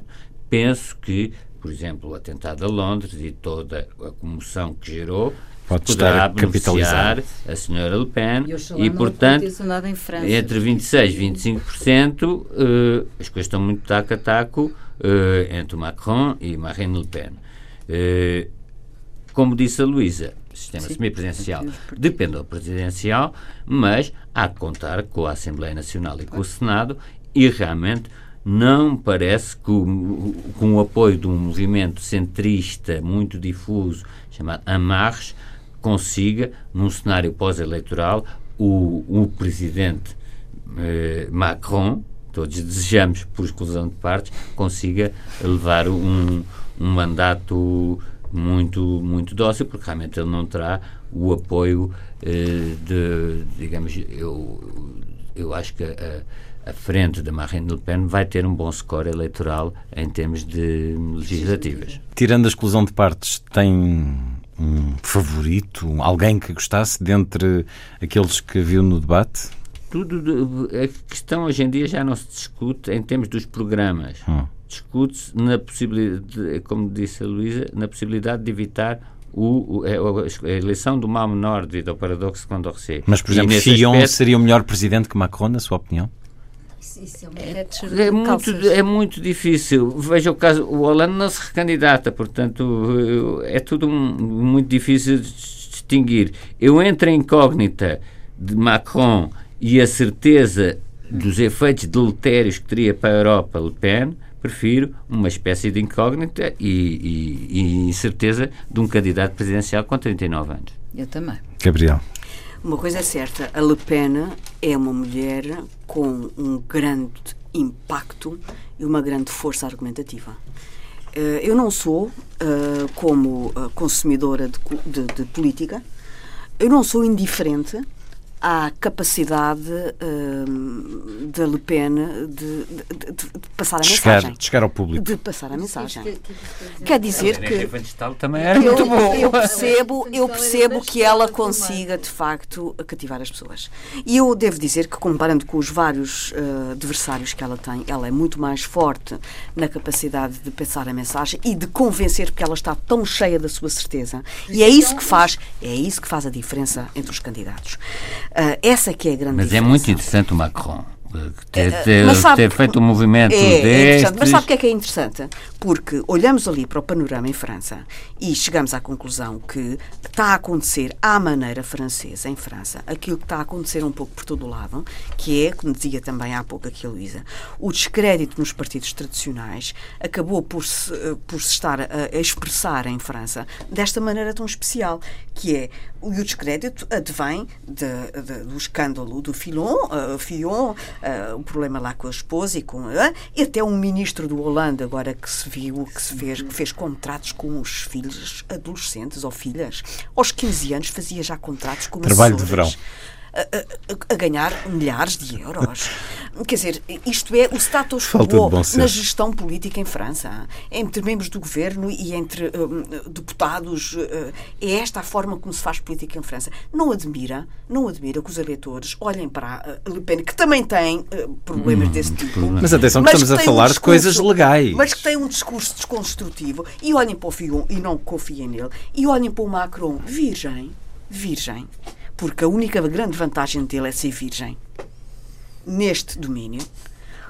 Penso que, por exemplo, o atentado a Londres e toda a comoção que gerou pode estar a capitalizar a senhora Le Pen e, e portanto, entre 26 e 25%, uh, as coisas estão muito taco a taco uh, entre Macron e Marine Le Pen. Uh, como disse a Luísa, sistema semipresidencial. depende do presidencial, mas há que contar com a Assembleia Nacional e com o Senado e realmente não parece que, com o apoio de um movimento centrista muito difuso chamado Amarres, consiga, num cenário pós-eleitoral, o, o presidente eh, Macron, todos desejamos por exclusão de partes, consiga levar um, um mandato muito, muito dócil, porque realmente ele não terá o apoio eh, de, digamos, eu, eu acho que a, a frente da Marine Le Pen vai ter um bom score eleitoral em termos de legislativas. Tirando a exclusão de partes, tem um favorito, alguém que gostasse dentre aqueles que viu no debate? Tudo, a questão hoje em dia já não se discute em termos dos programas. Hum. Discute-se na possibilidade, como disse a Luísa, na possibilidade de evitar o, é, a, eleição do mal menor devido ao paradoxo de Condorcet. Mas, por exemplo, Fillon aspecto, seria o melhor presidente que Macron, na sua opinião? É, é, muito, é muito difícil. Veja o caso, o Holanda não se recandidata, portanto é tudo um, muito difícil de distinguir. Eu entro em incógnita de Macron e a certeza dos efeitos deletérios que teria para a Europa Le Pen, prefiro uma espécie de incógnita e, e, e incerteza de um candidato presidencial com 39 anos. Eu também. Gabriel. Uma coisa é certa, a Le Pen é uma mulher com um grande impacto e uma grande força argumentativa. Eh, eu não sou, eh, como eh, consumidora de, de, de política, eu não sou indiferente à capacidade uh, da Le Pen de, de, de passar a chegar, mensagem. De chegar ao público. De passar a mensagem. Quer dizer que. também era eu, muito bom. Eu percebo, eu percebo que ela consiga, de facto, cativar as pessoas. E eu devo dizer que, comparando com os vários uh, adversários que ela tem, ela é muito mais forte na capacidade de passar a mensagem e de convencer, porque ela está tão cheia da sua certeza. E é isso que faz, é isso que faz a diferença entre os candidatos. Uh, essa que é a grande Mas diferença. é muito interessante o Macron. Ter, eh, ter, sabe, ter, feito um movimento é, é Mas sabe o que é que é interessante? Porque olhamos ali para o panorama em França e chegamos à conclusão que está a acontecer à maneira francesa em França aquilo que está a acontecer um pouco por todo o lado, que é, como dizia também há pouco aqui a Luísa, o descrédito nos partidos tradicionais acabou por se, eh, por se estar a, a expressar em França desta maneira tão especial, que é o descrédito advém de, de, do escândalo do Filon, uh, Fillon, uh, o problema lá com a esposa e com uh, e até um ministro do Holanda agora que se viu que se fez que fez contratos com os filhos adolescentes ou filhas. Aos 15 anos fazia já contratos com trabalho de verão a, a, a, ganhar milhares de euros. Quer dizer, isto é o status quo na gestão política em França, entre membros do governo e entre um, deputados. Uh, é esta a forma como se faz política em França. Não admira, não admira que os eleitores olhem para uh, Le Pen, que também tem uh, problemas hum, desse tipo. Mas atenção, que estamos a falar um discurso, de coisas legais. Mas que tem um discurso desconstrutivo e olhem para o Fillon e não confiem nele, e olhem para o Macron, virgem, virgem porque a única grande vantagem dele é ser virgem neste domínio.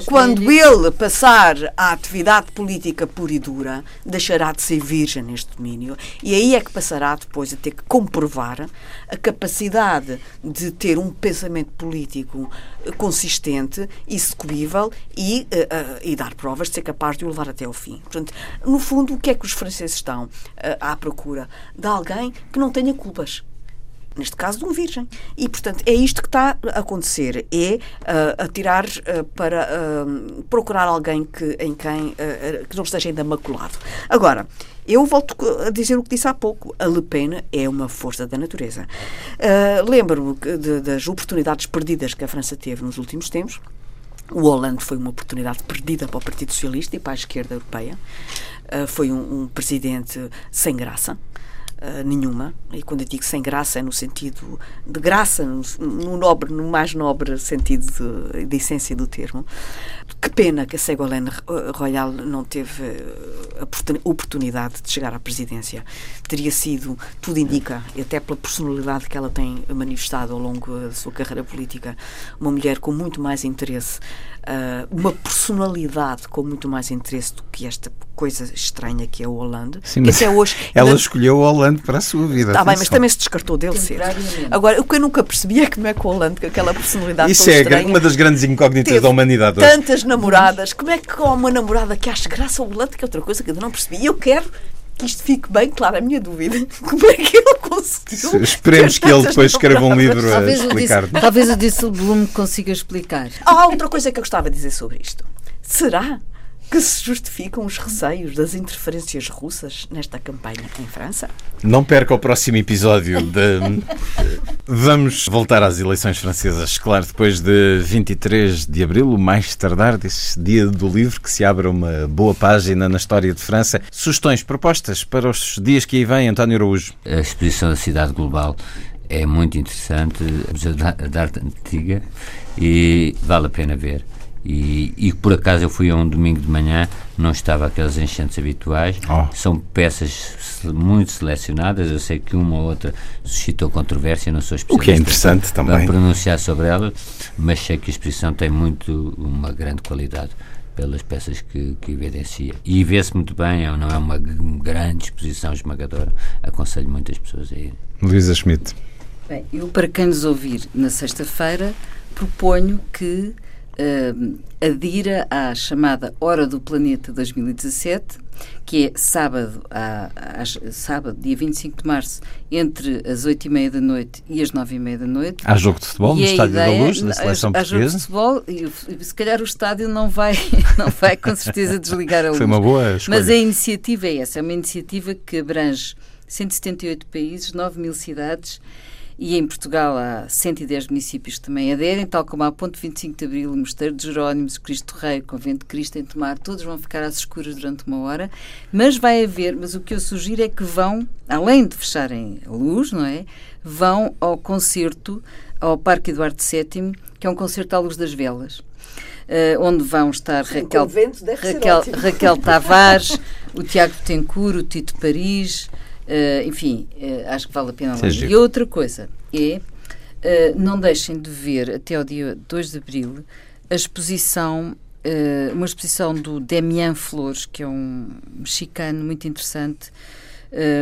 Quando ele passar à atividade política pura e dura, deixará de ser virgem neste domínio. E aí é que passará depois a ter que comprovar a capacidade de ter um pensamento político consistente, execuível e, uh, uh, e dar provas de ser capaz de o levar até ao fim. Portanto, no fundo, o que é que os franceses estão uh, à procura? De alguém que não tenha culpas neste caso de um virgem. E, portanto, é isto que está a acontecer, é uh, atirar uh, para uh, procurar alguém que, em quem que não esteja ainda maculado. Agora, eu volto a dizer o que disse há pouco. A Le Pen é uma força da natureza. Lembro-me das oportunidades perdidas que a França teve nos últimos tempos. O Hollande foi uma oportunidade perdida para o Partido Socialista e para a esquerda europeia. foi um, um presidente sem graça uh, nenhuma. E quando eu digo sem graça é no sentido de graça, no, no nobre, no mais nobre sentido de, de, essência do termo. Que pena que a Ségolène Royal não teve a oportunidade de chegar à presidência. Teria sido, tudo indica, e até pela personalidade que ela tem manifestado ao longo da sua carreira política, uma mulher com muito mais interesse uh, uma personalidade com muito mais interesse do que esta coisa estranha que é o Hollande. Sim, mas é hoje, ela escolheu o Hollande para a sua vida. Está bem, mas também se descartou dele cedo. Agora, o que eu nunca percebi é que não é com o Hollande, com aquela personalidade Isso é estranha, uma das grandes incógnitas da humanidade. Tantas namoradas. Como é que com uma namorada que acha graça ao Hollande, que é outra coisa que eu não percebi. E eu quero que isto fique bem claro, a minha dúvida. Como é que ele conseguiu? Esperemos que ele depois escreva um livro a explicar. talvez o Disselblum consiga explicar. Há outra coisa que eu gostava de dizer sobre isto. Será que se justificam os receios das interferências russas nesta campanha em França? Não perca o próximo episódio. De... Vamos voltar às eleições francesas. Claro, depois de 23 de abril, o mais tardar desse dia do livro, que se abre uma boa página na história de França. Sugestões, propostas para os dias que aí vêm, António Araújo? A exposição da Cidade Global é muito interessante, da arte antiga, e vale a pena ver. E, e, por acaso eu fui a um domingo de manhã, não estava aquelas enchentes habituais. Oh. São peças muito selecionadas. Eu sei que uma ou outra suscitou controvérsia, não sou especialista. O que é interessante também. Para pronunciar sobre ela, mas sei que a exposição tem muito, uma grande qualidade pelas peças que, que evidencia. E vê-se muito bem, é, não é uma grande exposição esmagadora. Aconselho muitas pessoas a ir. Luísa Schmidt. Bem, eu, para quem nos ouvir na sexta-feira, proponho que uh, adira à chamada Hora do Planeta 2017, que é sábado, a, sábado, dia 25 de março, entre as 8 e meia da noite e as 9 e meia da noite. Há jogo de futebol no Estádio ideia, da Luz, na seleção há, portuguesa? Há jogo de futebol e se calhar o estádio não vai, não vai com certeza desligar a luz. Foi uma boa escolha. Mas a iniciativa é essa, é uma iniciativa que abrange 178 países, 9 mil cidades e em Portugal há 110 municípios que também aderem, tal como há Ponto 25 de Abril, Mosteiro de Jerónimos, Cristo Rei, Convento de Cristo em Tomar, todos vão ficar às escuras durante uma hora, mas vai haver, mas o que eu sugiro é que vão, além de fecharem a luz, não é? Vão ao concerto ao Parque Eduardo VII, que é um concerto à luz das velas. Uh, onde vão estar Raquel, Raquel, Raquel Tavares, o Tiago Tencourt, o Tito Paris, Uh, enfim, uh, acho que vale a pena lá. E outra coisa é, uh, não deixem de ver até ao dia 2 de Abril a exposição, uma exposição do Demian Flores, que é um mexicano muito interessante,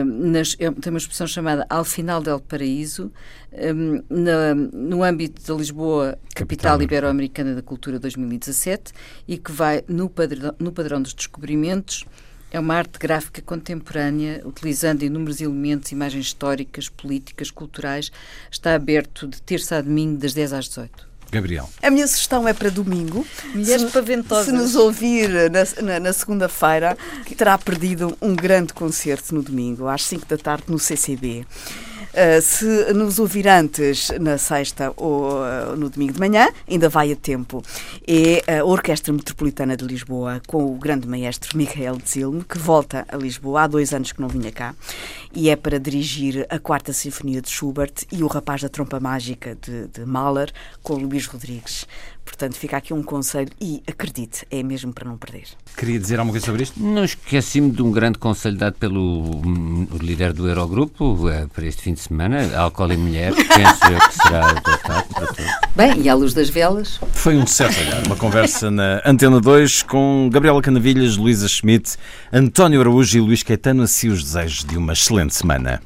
nas, é, tem uma exposição chamada Al Final del Paraíso, um, na, no âmbito da Lisboa, Capital, Ibero-Americana da Cultura 2017, e que vai no padrão, no padrão dos descobrimentos é uma arte gráfica contemporânea, utilizando inúmeros elementos, imagens históricas, políticas, culturais. Está aberto de terça a domingo, das 10 às 18. Gabriel. A minha sugestão é para domingo. Mulheres paventosas. Se nos ouvir na, na, na segunda-feira, terá perdido um grande concerto no domingo, às 5 da tarde, no CCB. Uh, se nos ouvir antes, na sexta ou uh, no domingo de manhã, ainda vai a tempo. É a Orquestra Metropolitana de Lisboa, com o grande maestro Michael Zilm, que volta a Lisboa há dois anos que não vinha cá, e é para dirigir a Quarta Sinfonia de Schubert e o Rapaz da Trompa Mágica de, de Mahler, com Luís Rodrigues. Portanto, fica aqui um conselho e acredite, é mesmo para não perder. Queria dizer alguma coisa sobre isto? Não esqueci-me de um grande conselho dado pelo líder do Eurogrupo eh, para este fim de semana, álcool e mulher, penso eu que será adotado para todos. Bem, e à luz das velas? Foi um certo olhar, uma conversa na Antena 2 com Gabriela Canavilhas, Luísa Schmidt, António Araújo e Luís Caetano, assim os desejos de uma excelente semana.